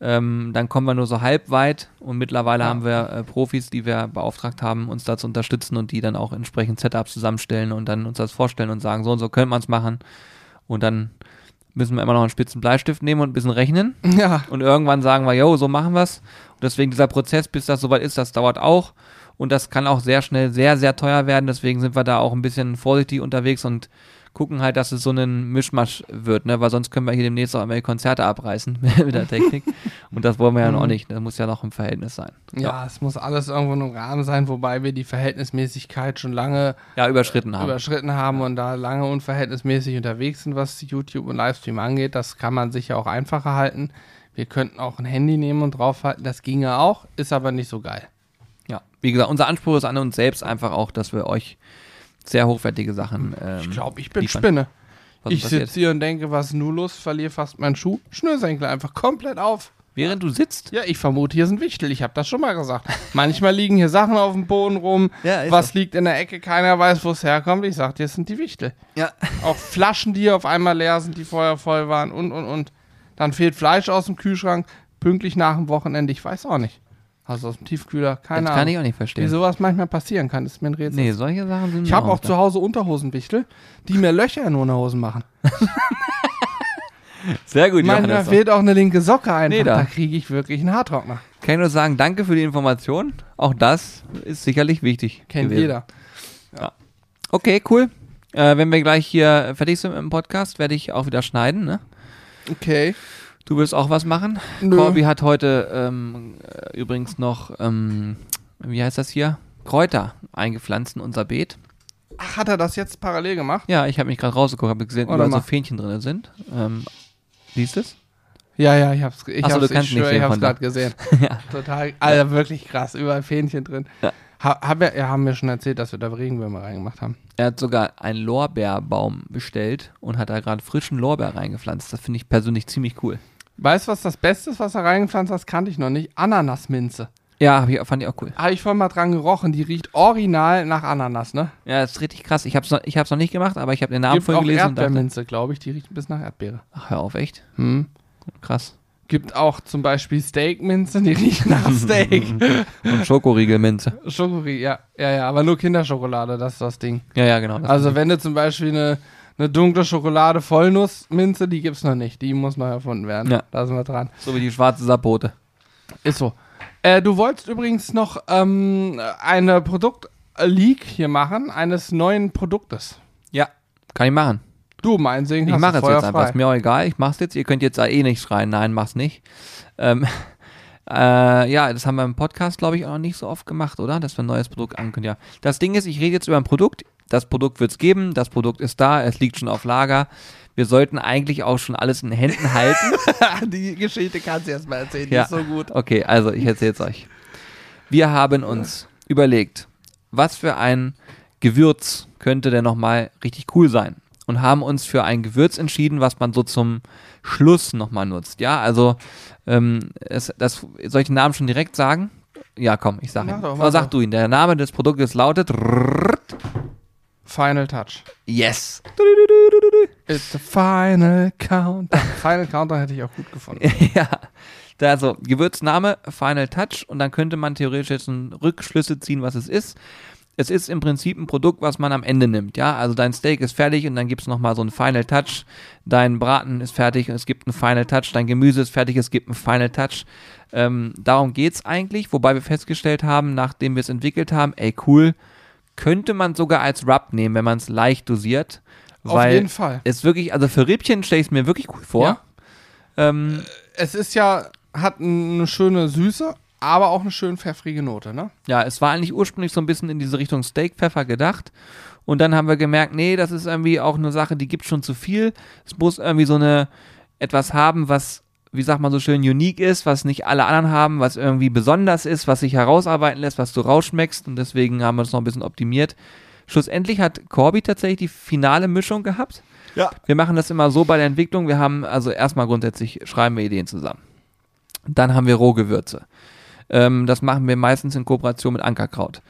ähm, dann kommen wir nur so halb weit und mittlerweile Ja. haben wir äh, Profis, die wir beauftragt haben, uns da zu unterstützen und die dann auch entsprechend Setups zusammenstellen und dann uns das vorstellen und sagen, so und so könnte man es machen und dann müssen wir immer noch einen spitzen Bleistift nehmen und ein bisschen rechnen Ja, und irgendwann sagen wir, yo, so machen wir's. Und deswegen dieser Prozess, bis das soweit ist, das dauert auch. Und das kann auch sehr schnell sehr, sehr teuer werden. Deswegen sind wir da auch ein bisschen vorsichtig unterwegs und gucken halt, dass es so ein Mischmasch wird, ne? Weil sonst können wir hier demnächst auch die Konzerte abreißen mit der Technik. Und das wollen wir ja noch nicht. Das muss ja noch im Verhältnis sein. ja, es muss alles irgendwo einem Rahmen sein, wobei wir die Verhältnismäßigkeit schon lange Ja, überschritten haben. überschritten haben und da lange unverhältnismäßig unterwegs sind, was YouTube und Livestream angeht. Das kann man sich ja auch einfacher halten. Wir könnten auch ein Handy nehmen und draufhalten, das ginge auch, ist aber nicht so geil. ja. Wie gesagt, unser Anspruch ist an uns selbst einfach auch, dass wir euch sehr hochwertige Sachen. Ähm, Ich glaube, ich bin liefern. Spinne. Was ich sitze hier und denke, was ist nun los? Verliere fast meinen Schuh. Schnürsenkel einfach komplett auf. Während du sitzt? Ja, ich vermute, hier sind Wichtel. Ich habe das schon mal gesagt. Manchmal liegen hier Sachen auf dem Boden rum. Ja, was liegt in der Ecke? Keiner weiß, wo es herkommt. Ich sag dir, es sind die Wichtel. Ja. Auch Flaschen, die auf einmal leer sind, die vorher voll waren und, und, und. Dann fehlt Fleisch aus dem Kühlschrank. Pünktlich nach dem Wochenende. Ich weiß auch nicht. Also aus dem Tiefkühler. Keine Das Ahnung. kann ich auch nicht verstehen. Wie sowas manchmal passieren kann, ist mir ein Rätsel. Nee, solche Sachen sind Ich habe auch klar. zu Hause Unterhosenwichtel, die mir Löcher in Unterhosen machen. Sehr gut, Manchmal Johannes. fehlt auch eine linke Socke einfach. Nee, da. da kriege ich wirklich einen Haartrockner. Kann ich nur sagen, danke für die Information. Auch das ist sicherlich wichtig. Kennt gewesen. jeder. Okay, cool. Äh, wenn wir gleich hier fertig sind im Podcast, werde ich auch wieder schneiden. Ne? Okay. Du wirst auch was machen. Nö. Corby hat heute ähm, äh, übrigens noch, ähm, wie heißt das hier? Kräuter eingepflanzt in unser Beet. Ach, hat er das jetzt parallel gemacht? Ja, ich habe mich gerade rausgeguckt, habe gesehen, Warte überall so mal. Fähnchen drin sind. Ähm, siehst du es? Ja, ja, ich hab's, ich Ach so, hab's, du kannst ich nicht schwör, ich hab's gerade gesehen. ja. Total, Alter, wirklich krass, überall Fähnchen drin. Ja. Ha, hab ja, ja, haben wir schon erzählt, dass wir da Regenwürmer reingemacht haben. Er hat sogar einen Lorbeerbaum bestellt und hat da gerade frischen Lorbeer reingepflanzt. Das finde ich persönlich ziemlich cool. Weißt du, was das Beste ist, was er reingepflanzt hat? Das kannte ich noch nicht. Ananasminze. Ja, ich, fand ich auch cool. Habe ich vorhin mal dran gerochen. Die riecht original nach Ananas, ne? Ja, das ist richtig krass. Ich habe es noch, ich hab's noch nicht gemacht, aber ich habe den Namen Gibt vorhin auch gelesen Erdbeerminze, glaube ich. Die riecht ein bisschen nach Erdbeere. ach, hör auf, echt? Hm. Krass. Gibt auch zum Beispiel Steakminze, die riecht nach Steak. Und Schokoriegelminze. Schokorie, ja, ja, ja, aber nur Kinderschokolade, das ist das Ding. Ja, ja, genau. Also wenn du zum Beispiel eine, eine dunkle Schokolade Vollnussminze, die gibt's noch nicht. Die muss noch erfunden werden. Ja. Da sind wir dran. so wie die schwarze Sapote. Ist so. Äh, du wolltest übrigens noch ähm, eine Leak hier machen eines neuen Produktes. Ja, kann ich machen. Du, mein Segen Ich mache es jetzt einfach. frei. Ist mir auch egal. Ich mach's jetzt. Ihr könnt jetzt eh nicht schreien. Nein, mach's nicht. Ähm, äh, ja, das haben wir im Podcast, glaube ich, auch noch nicht so oft gemacht, oder? Dass wir ein neues Produkt ankündigen. Ja. Das Ding ist, ich rede jetzt über ein Produkt. Das Produkt wird's geben. Das Produkt ist da. Es liegt schon auf Lager. Wir sollten eigentlich auch schon alles in Händen halten. die Geschichte kannst du erst mal erzählen, Ja. die ist so gut. Okay, also ich erzähle es euch. Wir haben uns überlegt, was für ein Gewürz könnte denn nochmal richtig cool sein. Und haben uns für ein Gewürz entschieden, was man so zum Schluss nochmal nutzt. Ja, also ähm, es, das, soll ich den Namen schon direkt sagen? Ja, komm, ich sage Mach ihn. doch, sag doch. du ihn. Der Name des Produktes lautet Final Touch. Yes. It's the final countdown. final countdown hätte ich auch gut gefunden. ja, also Gewürzname Final Touch und dann könnte man theoretisch jetzt einen Rückschlüsse ziehen, was es ist. Es ist im Prinzip ein Produkt, was man am Ende nimmt, ja. Also dein Steak ist fertig und dann gibt es nochmal so einen Final Touch. Dein Braten ist fertig und es gibt einen Final Touch. Dein Gemüse ist fertig, es gibt einen Final Touch. Ähm, darum geht's eigentlich, wobei wir festgestellt haben, nachdem wir es entwickelt haben, ey cool, könnte man sogar als Rub nehmen, wenn man es leicht dosiert. Auf jeden Fall. Es wirklich, also für Rippchen stelle ich es mir wirklich cool vor. Ja. Ähm, Es ist ja, hat eine schöne Süße, aber auch eine schön pfeffrige Note, ne? Ja, es war eigentlich ursprünglich so ein bisschen in diese Richtung Steakpfeffer gedacht. Und dann haben wir gemerkt, nee, das ist irgendwie auch eine Sache, die gibt schon zu viel. Es muss irgendwie so eine etwas haben, was, wie sagt man so schön, unique ist, was nicht alle anderen haben, was irgendwie besonders ist, was sich herausarbeiten lässt, was du rausschmeckst. Und deswegen haben wir das noch ein bisschen optimiert. Schlussendlich hat Corby tatsächlich die finale Mischung gehabt. Ja. Wir machen das immer so bei der Entwicklung. Wir haben also erstmal grundsätzlich schreiben wir Ideen zusammen. Dann haben wir Rohgewürze. Ähm, das machen wir meistens in Kooperation mit Ankerkraut.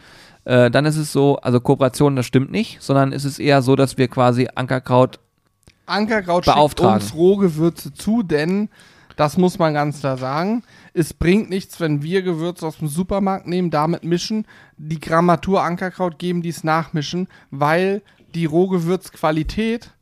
Äh, dann ist es so, also Kooperation, das stimmt nicht, sondern es ist eher so, dass wir quasi Ankerkraut, Ankerkraut schickt Beauftragen. uns Rohgewürze zu, denn, das muss man ganz klar sagen, es bringt nichts, wenn wir Gewürze aus dem Supermarkt nehmen, damit mischen, die Grammatur Ankerkraut geben, dies nachmischen, weil die Rohgewürzqualität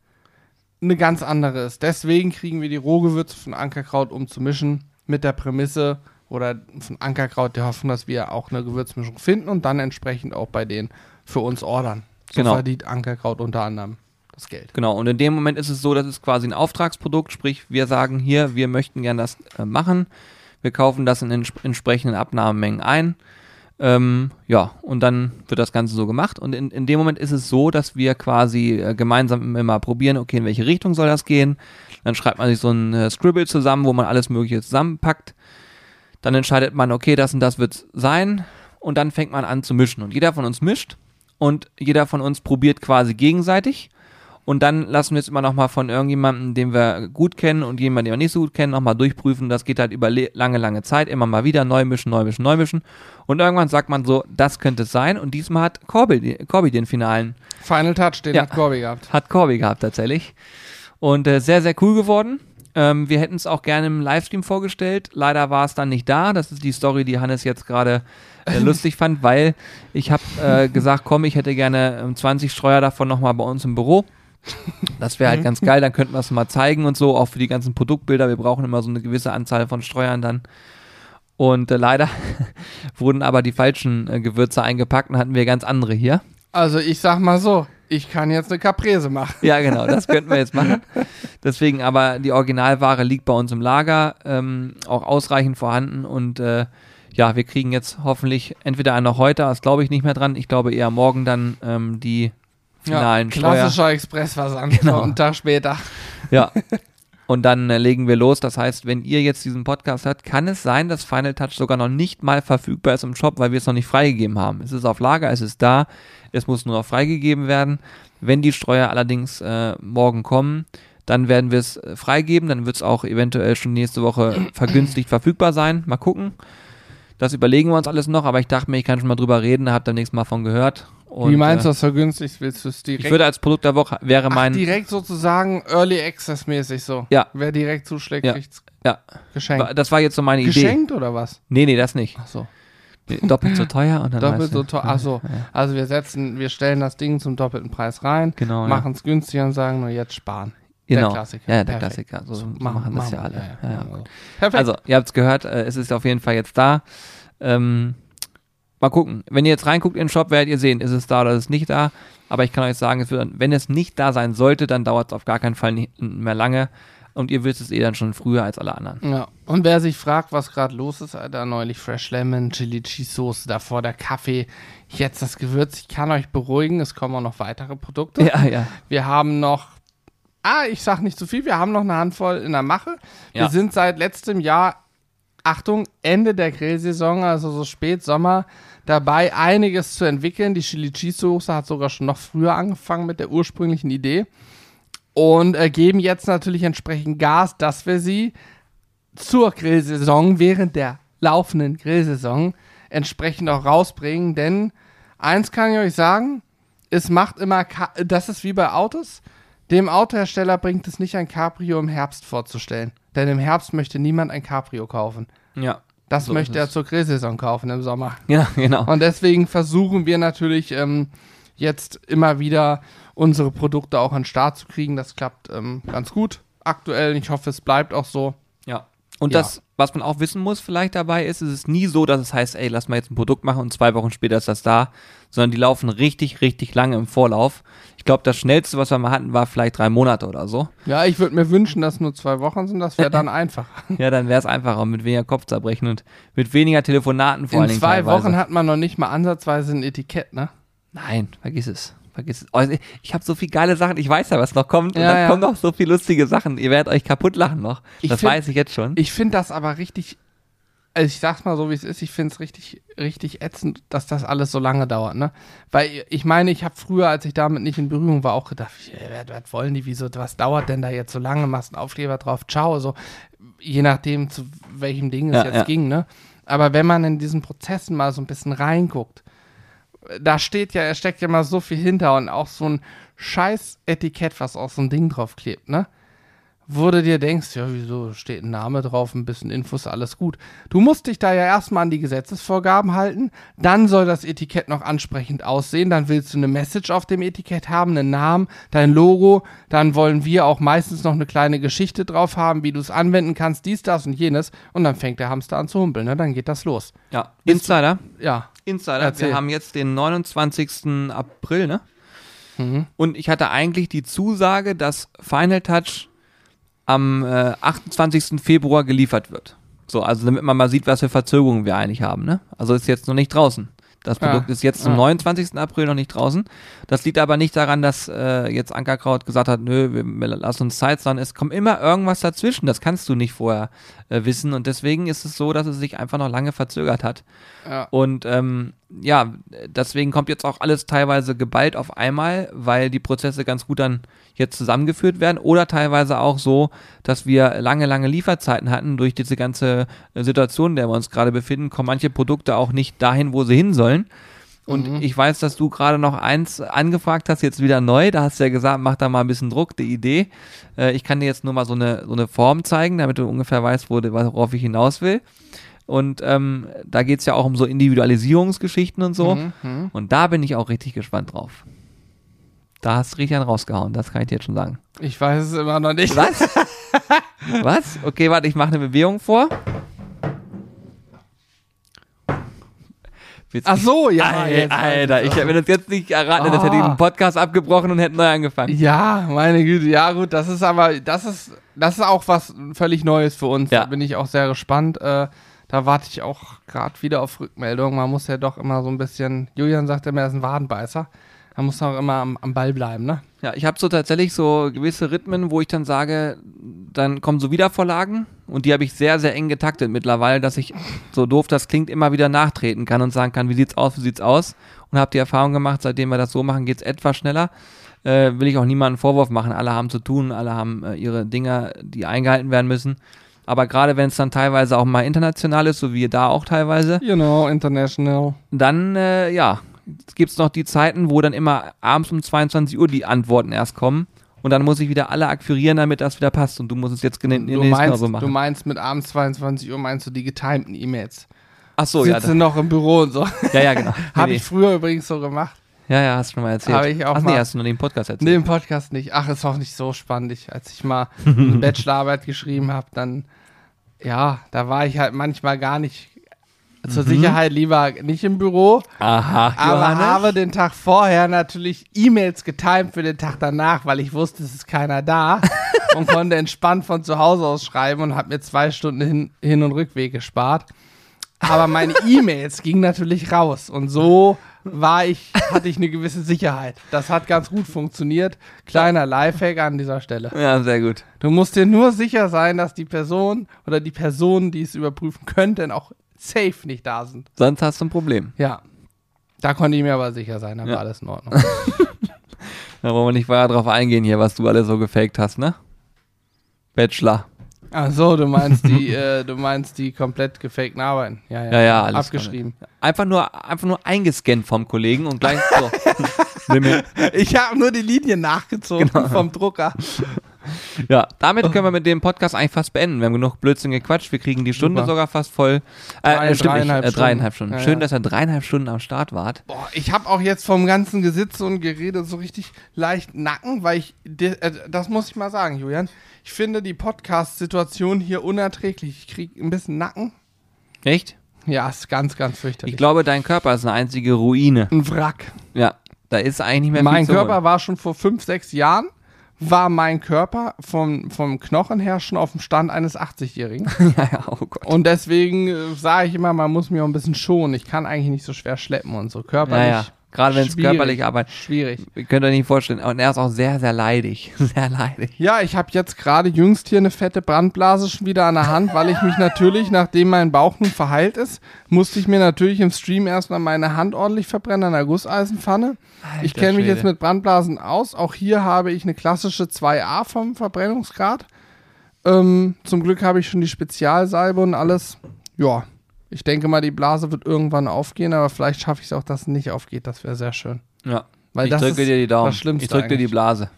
eine ganz andere ist. Deswegen kriegen wir die Rohgewürze von Ankerkraut, um zu mischen, mit der Prämisse oder von Ankerkraut der Hoffnung, dass wir auch eine Gewürzmischung finden und dann entsprechend auch bei denen für uns ordern. So Genau. verdient Ankerkraut unter anderem das Geld. genau. Und in dem Moment ist es so, das ist quasi ein Auftragsprodukt, sprich, wir sagen hier, wir möchten gern das äh, machen. Wir kaufen das in ents entsprechenden Abnahmemengen ein. Ähm, ja, und dann wird das Ganze so gemacht. Und in, in dem Moment ist es so, dass wir quasi äh, gemeinsam immer probieren, okay, in welche Richtung soll das gehen. Dann schreibt man sich so ein äh, Scribble zusammen, wo man alles Mögliche zusammenpackt. Dann entscheidet man, okay, das und das wird sein. Und dann fängt man an zu mischen. Und jeder von uns mischt. Und jeder von uns probiert quasi gegenseitig. Und dann lassen wir es immer nochmal von irgendjemandem, den wir gut kennen und jemanden, den wir nicht so gut kennen, nochmal durchprüfen. Das geht halt über lange, lange Zeit. Immer mal wieder neu mischen, neu mischen, neu mischen. Und irgendwann sagt man so, das könnte es sein. Und diesmal hat Corby, Corby den finalen, Final Touch, den Ja. hat Corby gehabt. hat Corby gehabt tatsächlich. Und äh, sehr, sehr cool geworden. Ähm, wir hätten es auch gerne im Livestream vorgestellt. Leider war es dann nicht da. Das ist die Story, die Hannes jetzt gerade äh, lustig fand, weil ich habe äh, gesagt, komm, ich hätte gerne ähm, 20 Streuer davon nochmal bei uns im Büro. Das wäre halt ganz geil, dann könnten wir es mal zeigen und so, auch für die ganzen Produktbilder. Wir brauchen immer so eine gewisse Anzahl von Streuern dann. Und äh, leider wurden aber die falschen äh, Gewürze eingepackt und hatten wir ganz andere hier. Also ich sag mal so, ich kann jetzt eine Caprese machen. Ja, genau, das könnten wir jetzt machen. Deswegen aber die Originalware liegt bei uns im Lager, ähm, auch ausreichend vorhanden und äh, ja, wir kriegen jetzt hoffentlich entweder noch heute, das glaube ich nicht mehr dran, ich glaube eher morgen dann ähm, die finalen Steuer. klassischer Expressversand. Genau. Einen Tag später. Ja. Und dann äh, legen wir los. Das heißt, wenn ihr jetzt diesen Podcast hört, kann es sein, dass Final Touch sogar noch nicht mal verfügbar ist im Shop, weil wir es noch nicht freigegeben haben. Es ist auf Lager, es ist da, es muss nur noch freigegeben werden. Wenn die Streuer allerdings äh, morgen kommen, dann werden wir es äh, freigeben. Dann wird es auch eventuell schon nächste Woche vergünstigt verfügbar sein. Mal gucken. Das überlegen wir uns alles noch, aber ich dachte mir, ich kann schon mal drüber reden, habt ihr nächstes Mal von gehört. Und, Wie meinst äh, du das vergünstigt? Willst du es direkt? Ich würde als Produkt der Woche wäre Ach, mein. direkt sozusagen Early Access mäßig so. Ja. Wer direkt zuschlägt, Ja. kriegt's ja, geschenkt. das war jetzt so meine Idee. Geschenkt oder was? Nee, nee, das nicht. Ach so. Doppelt so teuer und dann Doppelt so teuer. Ach so. Also wir setzen, wir stellen das Ding zum doppelten Preis rein, Genau. ja. machen es günstiger und sagen nur jetzt sparen. Genau. Der Klassiker. Ja, der Perfekt. Klassiker. So, so Machen- das ja alle. Ja, ja, Ja. Perfekt. Also, ihr habt es gehört, äh, es ist auf jeden Fall jetzt da. Ähm, mal gucken. Wenn ihr jetzt reinguckt in den Shop, werdet ihr sehen, ist es da oder ist es nicht da. Aber ich kann euch sagen, es wird, wenn es nicht da sein sollte, dann dauert es auf gar keinen Fall nicht mehr lange. Und ihr wisst es eh dann schon früher als alle anderen. Ja. Und wer sich fragt, was gerade los ist, Alter, neulich Fresh Lemon, Chili Cheese Soße, davor der Kaffee, jetzt das Gewürz. Ich kann euch beruhigen, es kommen auch noch weitere Produkte. Ja, ja. Wir haben noch, ah, ich sag nicht zu viel, wir haben noch eine Handvoll in der Mache. Wir Ja. sind seit letztem Jahr, Achtung, Ende der Grillsaison, also so spät Sommer, dabei einiges zu entwickeln. Die Chili Cheese Soße hat sogar schon noch früher angefangen mit der ursprünglichen Idee. Und äh, geben jetzt natürlich entsprechend Gas, dass wir sie zur Grillsaison, während der laufenden Grillsaison, entsprechend auch rausbringen. Denn eins kann ich euch sagen, es macht immer, das ist wie bei Autos. Dem Autohersteller bringt es nicht, ein Cabrio im Herbst vorzustellen. Denn im Herbst möchte niemand ein Cabrio kaufen. Ja. Das So möchte er zur Grillsaison kaufen im Sommer. Ja, genau. Und deswegen versuchen wir natürlich ähm, jetzt immer wieder unsere Produkte auch an den Start zu kriegen. Das klappt ähm, ganz gut aktuell. Ich hoffe, es bleibt auch so. Ja. Und Ja. das, was man auch wissen muss vielleicht dabei ist, ist es nie so, dass es heißt, ey, lass mal jetzt ein Produkt machen und zwei Wochen später ist das da, sondern die laufen richtig, richtig lange im Vorlauf. Ich glaube, das schnellste, was wir mal hatten, war vielleicht drei Monate oder so. Ja, ich würde mir wünschen, dass nur zwei Wochen sind. Das wäre dann einfach. Ja, dann wäre es einfacher mit weniger Kopfzerbrechen und mit weniger Telefonaten vor allen In Dingen zwei teilweise. Wochen hat man noch nicht mal ansatzweise ein Etikett, ne? Nein, vergiss es. Vergiss es. Oh, ich habe so viele geile Sachen. Ich weiß ja, was noch kommt. und Ja, dann ja. kommen noch so viele lustige Sachen. Ihr werdet euch kaputt lachen noch. Ich das find- weiß ich jetzt schon. Ich finde das aber richtig, also ich sag's mal so, wie es ist, ich finde es richtig, richtig ätzend, dass das alles so lange dauert, ne? Weil ich meine, ich habe früher, als ich damit nicht in Berührung war, auch gedacht, was, wollen die, wieso, was dauert denn da jetzt so lange, machst einen Aufkleber drauf, ciao, so, je nachdem, zu welchem Ding es Ja, jetzt ging, ne? Aber wenn man in diesen Prozessen mal so ein bisschen reinguckt, da steht ja, es steckt ja mal so viel hinter und auch so ein scheiß Etikett, was auf so ein Ding drauf klebt, ne? Wo du dir denkst, ja, wieso steht ein Name drauf, ein bisschen Infos, alles gut. Du musst dich da ja erstmal an die Gesetzesvorgaben halten, dann soll das Etikett noch ansprechend aussehen, dann willst du eine Message auf dem Etikett haben, einen Namen, dein Logo, dann wollen wir auch meistens noch eine kleine Geschichte drauf haben, wie du es anwenden kannst, dies, das und jenes und dann fängt der Hamster an zu humpeln, ne? Dann geht das los. ja. Insider. Ja. Insider. Erzähl. Wir haben jetzt den 29. April, ne? Mhm. Und ich hatte eigentlich die Zusage, dass Final Touch am äh, 28. Februar geliefert wird. So, also damit man mal sieht, was für Verzögerungen wir eigentlich haben, ne? Also ist jetzt noch nicht draußen. Das Ja. Produkt ist jetzt zum Ja. 29. April noch nicht draußen. Das liegt aber nicht daran, dass äh, jetzt Ankerkraut gesagt hat, nö, wir, wir lassen uns Zeit, sondern es kommt immer irgendwas dazwischen. Das kannst du nicht vorher äh, wissen. Und deswegen ist es so, dass es sich einfach noch lange verzögert hat. Ja. Und ähm, ja, deswegen kommt jetzt auch alles teilweise geballt auf einmal, weil die Prozesse ganz gut dann jetzt zusammengeführt werden oder teilweise auch so, dass wir lange, lange Lieferzeiten hatten. Durch diese ganze Situation, in der wir uns gerade befinden, kommen manche Produkte auch nicht dahin, wo sie hin sollen. Und Mhm. ich weiß, dass du gerade noch eins angefragt hast, jetzt wieder neu. Da hast du ja gesagt, mach da mal ein bisschen Druck, die Idee. Äh, ich kann dir jetzt nur mal so eine, so eine Form zeigen, damit du ungefähr weißt, worauf ich hinaus will. Und ähm, da geht es ja auch um so Individualisierungsgeschichten und so. Mhm, mhm. Und da bin ich auch richtig gespannt drauf. Da hast du richtig einen rausgehauen, das kann ich dir jetzt schon sagen. Ich weiß es immer noch nicht. Was? Was? Okay, warte, ich mache eine Bewegung vor. Willst Ach so, ja. Alter, Alter, ich hätte mir das jetzt nicht erraten, das hätte ich Ah. den Podcast abgebrochen und hätte neu angefangen. Ja, meine Güte, ja gut, das ist aber, das ist, das ist auch was völlig Neues für uns. Ja. Da bin ich auch sehr gespannt. Äh, da warte ich auch gerade wieder auf Rückmeldung. Man muss ja doch immer so ein bisschen, Julian sagt immer, er ist ein Wadenbeißer. Da muss man auch immer am, am Ball bleiben, ne? Ja, ich habe so tatsächlich so gewisse Rhythmen, wo ich dann sage, dann kommen so Wiedervorlagen und die habe ich sehr, sehr eng getaktet mittlerweile, dass ich, so doof das klingt, immer wieder nachtreten kann und sagen kann, wie sieht's aus, wie sieht's aus und habe die Erfahrung gemacht, seitdem wir das so machen, geht's etwas schneller. Äh, will ich auch niemanden Vorwurf machen. Alle haben zu tun, alle haben äh, ihre Dinge, die eingehalten werden müssen. Aber gerade wenn es dann teilweise auch mal international ist, so wie da auch teilweise, know, international. dann, äh, ja, gibt es noch die Zeiten, wo dann immer abends um 22 Uhr die Antworten erst kommen. Und dann muss ich wieder alle akquirieren, damit das wieder passt. Und du musst es jetzt in den Du meinst, so du machen. meinst mit abends 22 Uhr meinst du die getimten E-Mails. Ach so, ja. Sitze da- noch im Büro und so. Ja, ja, genau. Habe Nee, ich früher übrigens so gemacht. nee. Ja, ja, hast du schon mal erzählt. Habe ich auch Ach nee, mal- hast du noch den Podcast erzählt. Nee, im Podcast nicht. Ach, ist auch nicht so spannend. Ich, als ich mal eine Bachelorarbeit geschrieben habe, dann, ja, da war ich halt manchmal gar nicht zur Sicherheit lieber nicht im Büro. Aha, Aber Johannes. habe den Tag vorher natürlich E-Mails getimt für den Tag danach, weil ich wusste, es ist keiner da und konnte entspannt von zu Hause aus schreiben und habe mir zwei Stunden Hin-, Hin und Rückweg gespart. Aber meine E-Mails gingen natürlich raus und so war ich, hatte ich eine gewisse Sicherheit. Das hat ganz gut funktioniert. Kleiner Lifehack an dieser Stelle. Ja, sehr gut. Du musst dir nur sicher sein, dass die Person oder die Personen, die es überprüfen könnten, auch safe nicht da sind. Sonst hast du ein Problem. Ja. Da konnte ich mir aber sicher sein, da Ja. war alles in Ordnung. Da wollen wir nicht weiter drauf eingehen hier, was du alles so gefaked hast, ne? Bachelor. Ach so, du meinst die, äh, du meinst die komplett gefakten Arbeiten. Ja, ja. Ja, ja, alles Abgeschrieben. Einfach nur, einfach nur eingescannt vom Kollegen und gleich so. Ich habe nur die Linie nachgezogen Genau. vom Drucker. Ja, damit können wir mit dem Podcast eigentlich fast beenden. Wir haben genug Blödsinn gequatscht. Wir kriegen die Stunde Super. sogar fast voll. Äh, Drei- stimmt dreieinhalb nicht, äh, dreieinhalb Stunden. Stunden. Schön, dass ihr dreieinhalb Stunden am Start wart. Boah, ich habe auch jetzt vom ganzen Gesitze und Gerede so richtig leicht Nacken, weil ich, äh, das muss ich mal sagen, Julian, ich finde die Podcast-Situation hier unerträglich. Ich kriege ein bisschen Nacken. Echt? Ja, ist ganz, ganz fürchterlich. Ich glaube, dein Körper ist eine einzige Ruine. ein Wrack. Ja, da ist eigentlich nicht mehr Mein viel zu Körper war schon vor fünf, sechs Jahren, war mein Körper vom, vom Knochen her schon auf dem Stand eines 80-Jährigen. holen. ja, ja, oh Gott. Und deswegen äh, sage ich immer, man muss mich auch ein bisschen schonen. Ich kann eigentlich nicht so schwer schleppen und so. Körperlich. Ja, ja. Gerade wenn es körperlich arbeitet. Schwierig. Ihr könnt euch nicht vorstellen. Und er ist auch sehr, sehr leidig. Sehr leidig. Ja, ich habe jetzt gerade jüngst hier eine fette Brandblase schon wieder an der Hand, weil ich mich natürlich, nachdem mein Bauch nun verheilt ist, musste ich mir natürlich im Stream erstmal meine Hand ordentlich verbrennen an der Gusseisenpfanne. ich Alter kenne mich jetzt mit Brandblasen aus. Auch hier habe ich eine klassische 2a vom Verbrennungsgrad. Ähm, zum Glück habe ich schon die Spezialsalbe und alles. Ja, ich denke mal, die Blase wird irgendwann aufgehen, aber vielleicht schaffe ich es auch, dass es nicht aufgeht. Das wäre sehr schön. Ja. Weil ich das drücke ist dir die Daumen. das Schlimmste ich drücke dir die. Blase.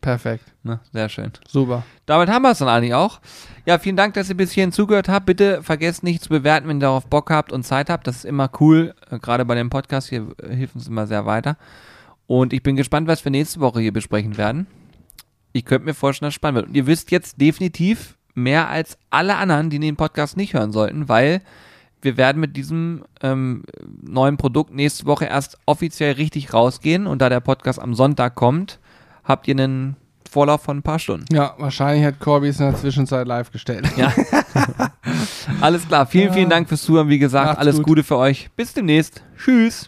Perfekt. Ne? Sehr schön. Super. Damit haben wir es dann eigentlich auch. Ja, vielen Dank, dass ihr bis hierhin zugehört habt. Bitte vergesst nicht zu bewerten, wenn ihr darauf Bock habt und Zeit habt. Das ist immer cool. Äh, Gerade bei dem Podcast hier äh, hilft uns immer sehr weiter. Und ich bin gespannt, was wir nächste Woche hier besprechen werden. Ich könnte mir vorstellen, dass es spannend wird. Und ihr wisst jetzt definitiv mehr als alle anderen, die den Podcast nicht hören sollten, weil wir werden mit diesem ähm, neuen Produkt nächste Woche erst offiziell richtig rausgehen. Und da der Podcast am Sonntag kommt, habt ihr einen Vorlauf von ein paar Stunden. Ja, wahrscheinlich hat Corby es in der Zwischenzeit live gestellt. Ja. Alles klar. Vielen, vielen Dank fürs Zuhören. Wie gesagt, Macht's alles gut. Gute für euch. Bis demnächst. Tschüss.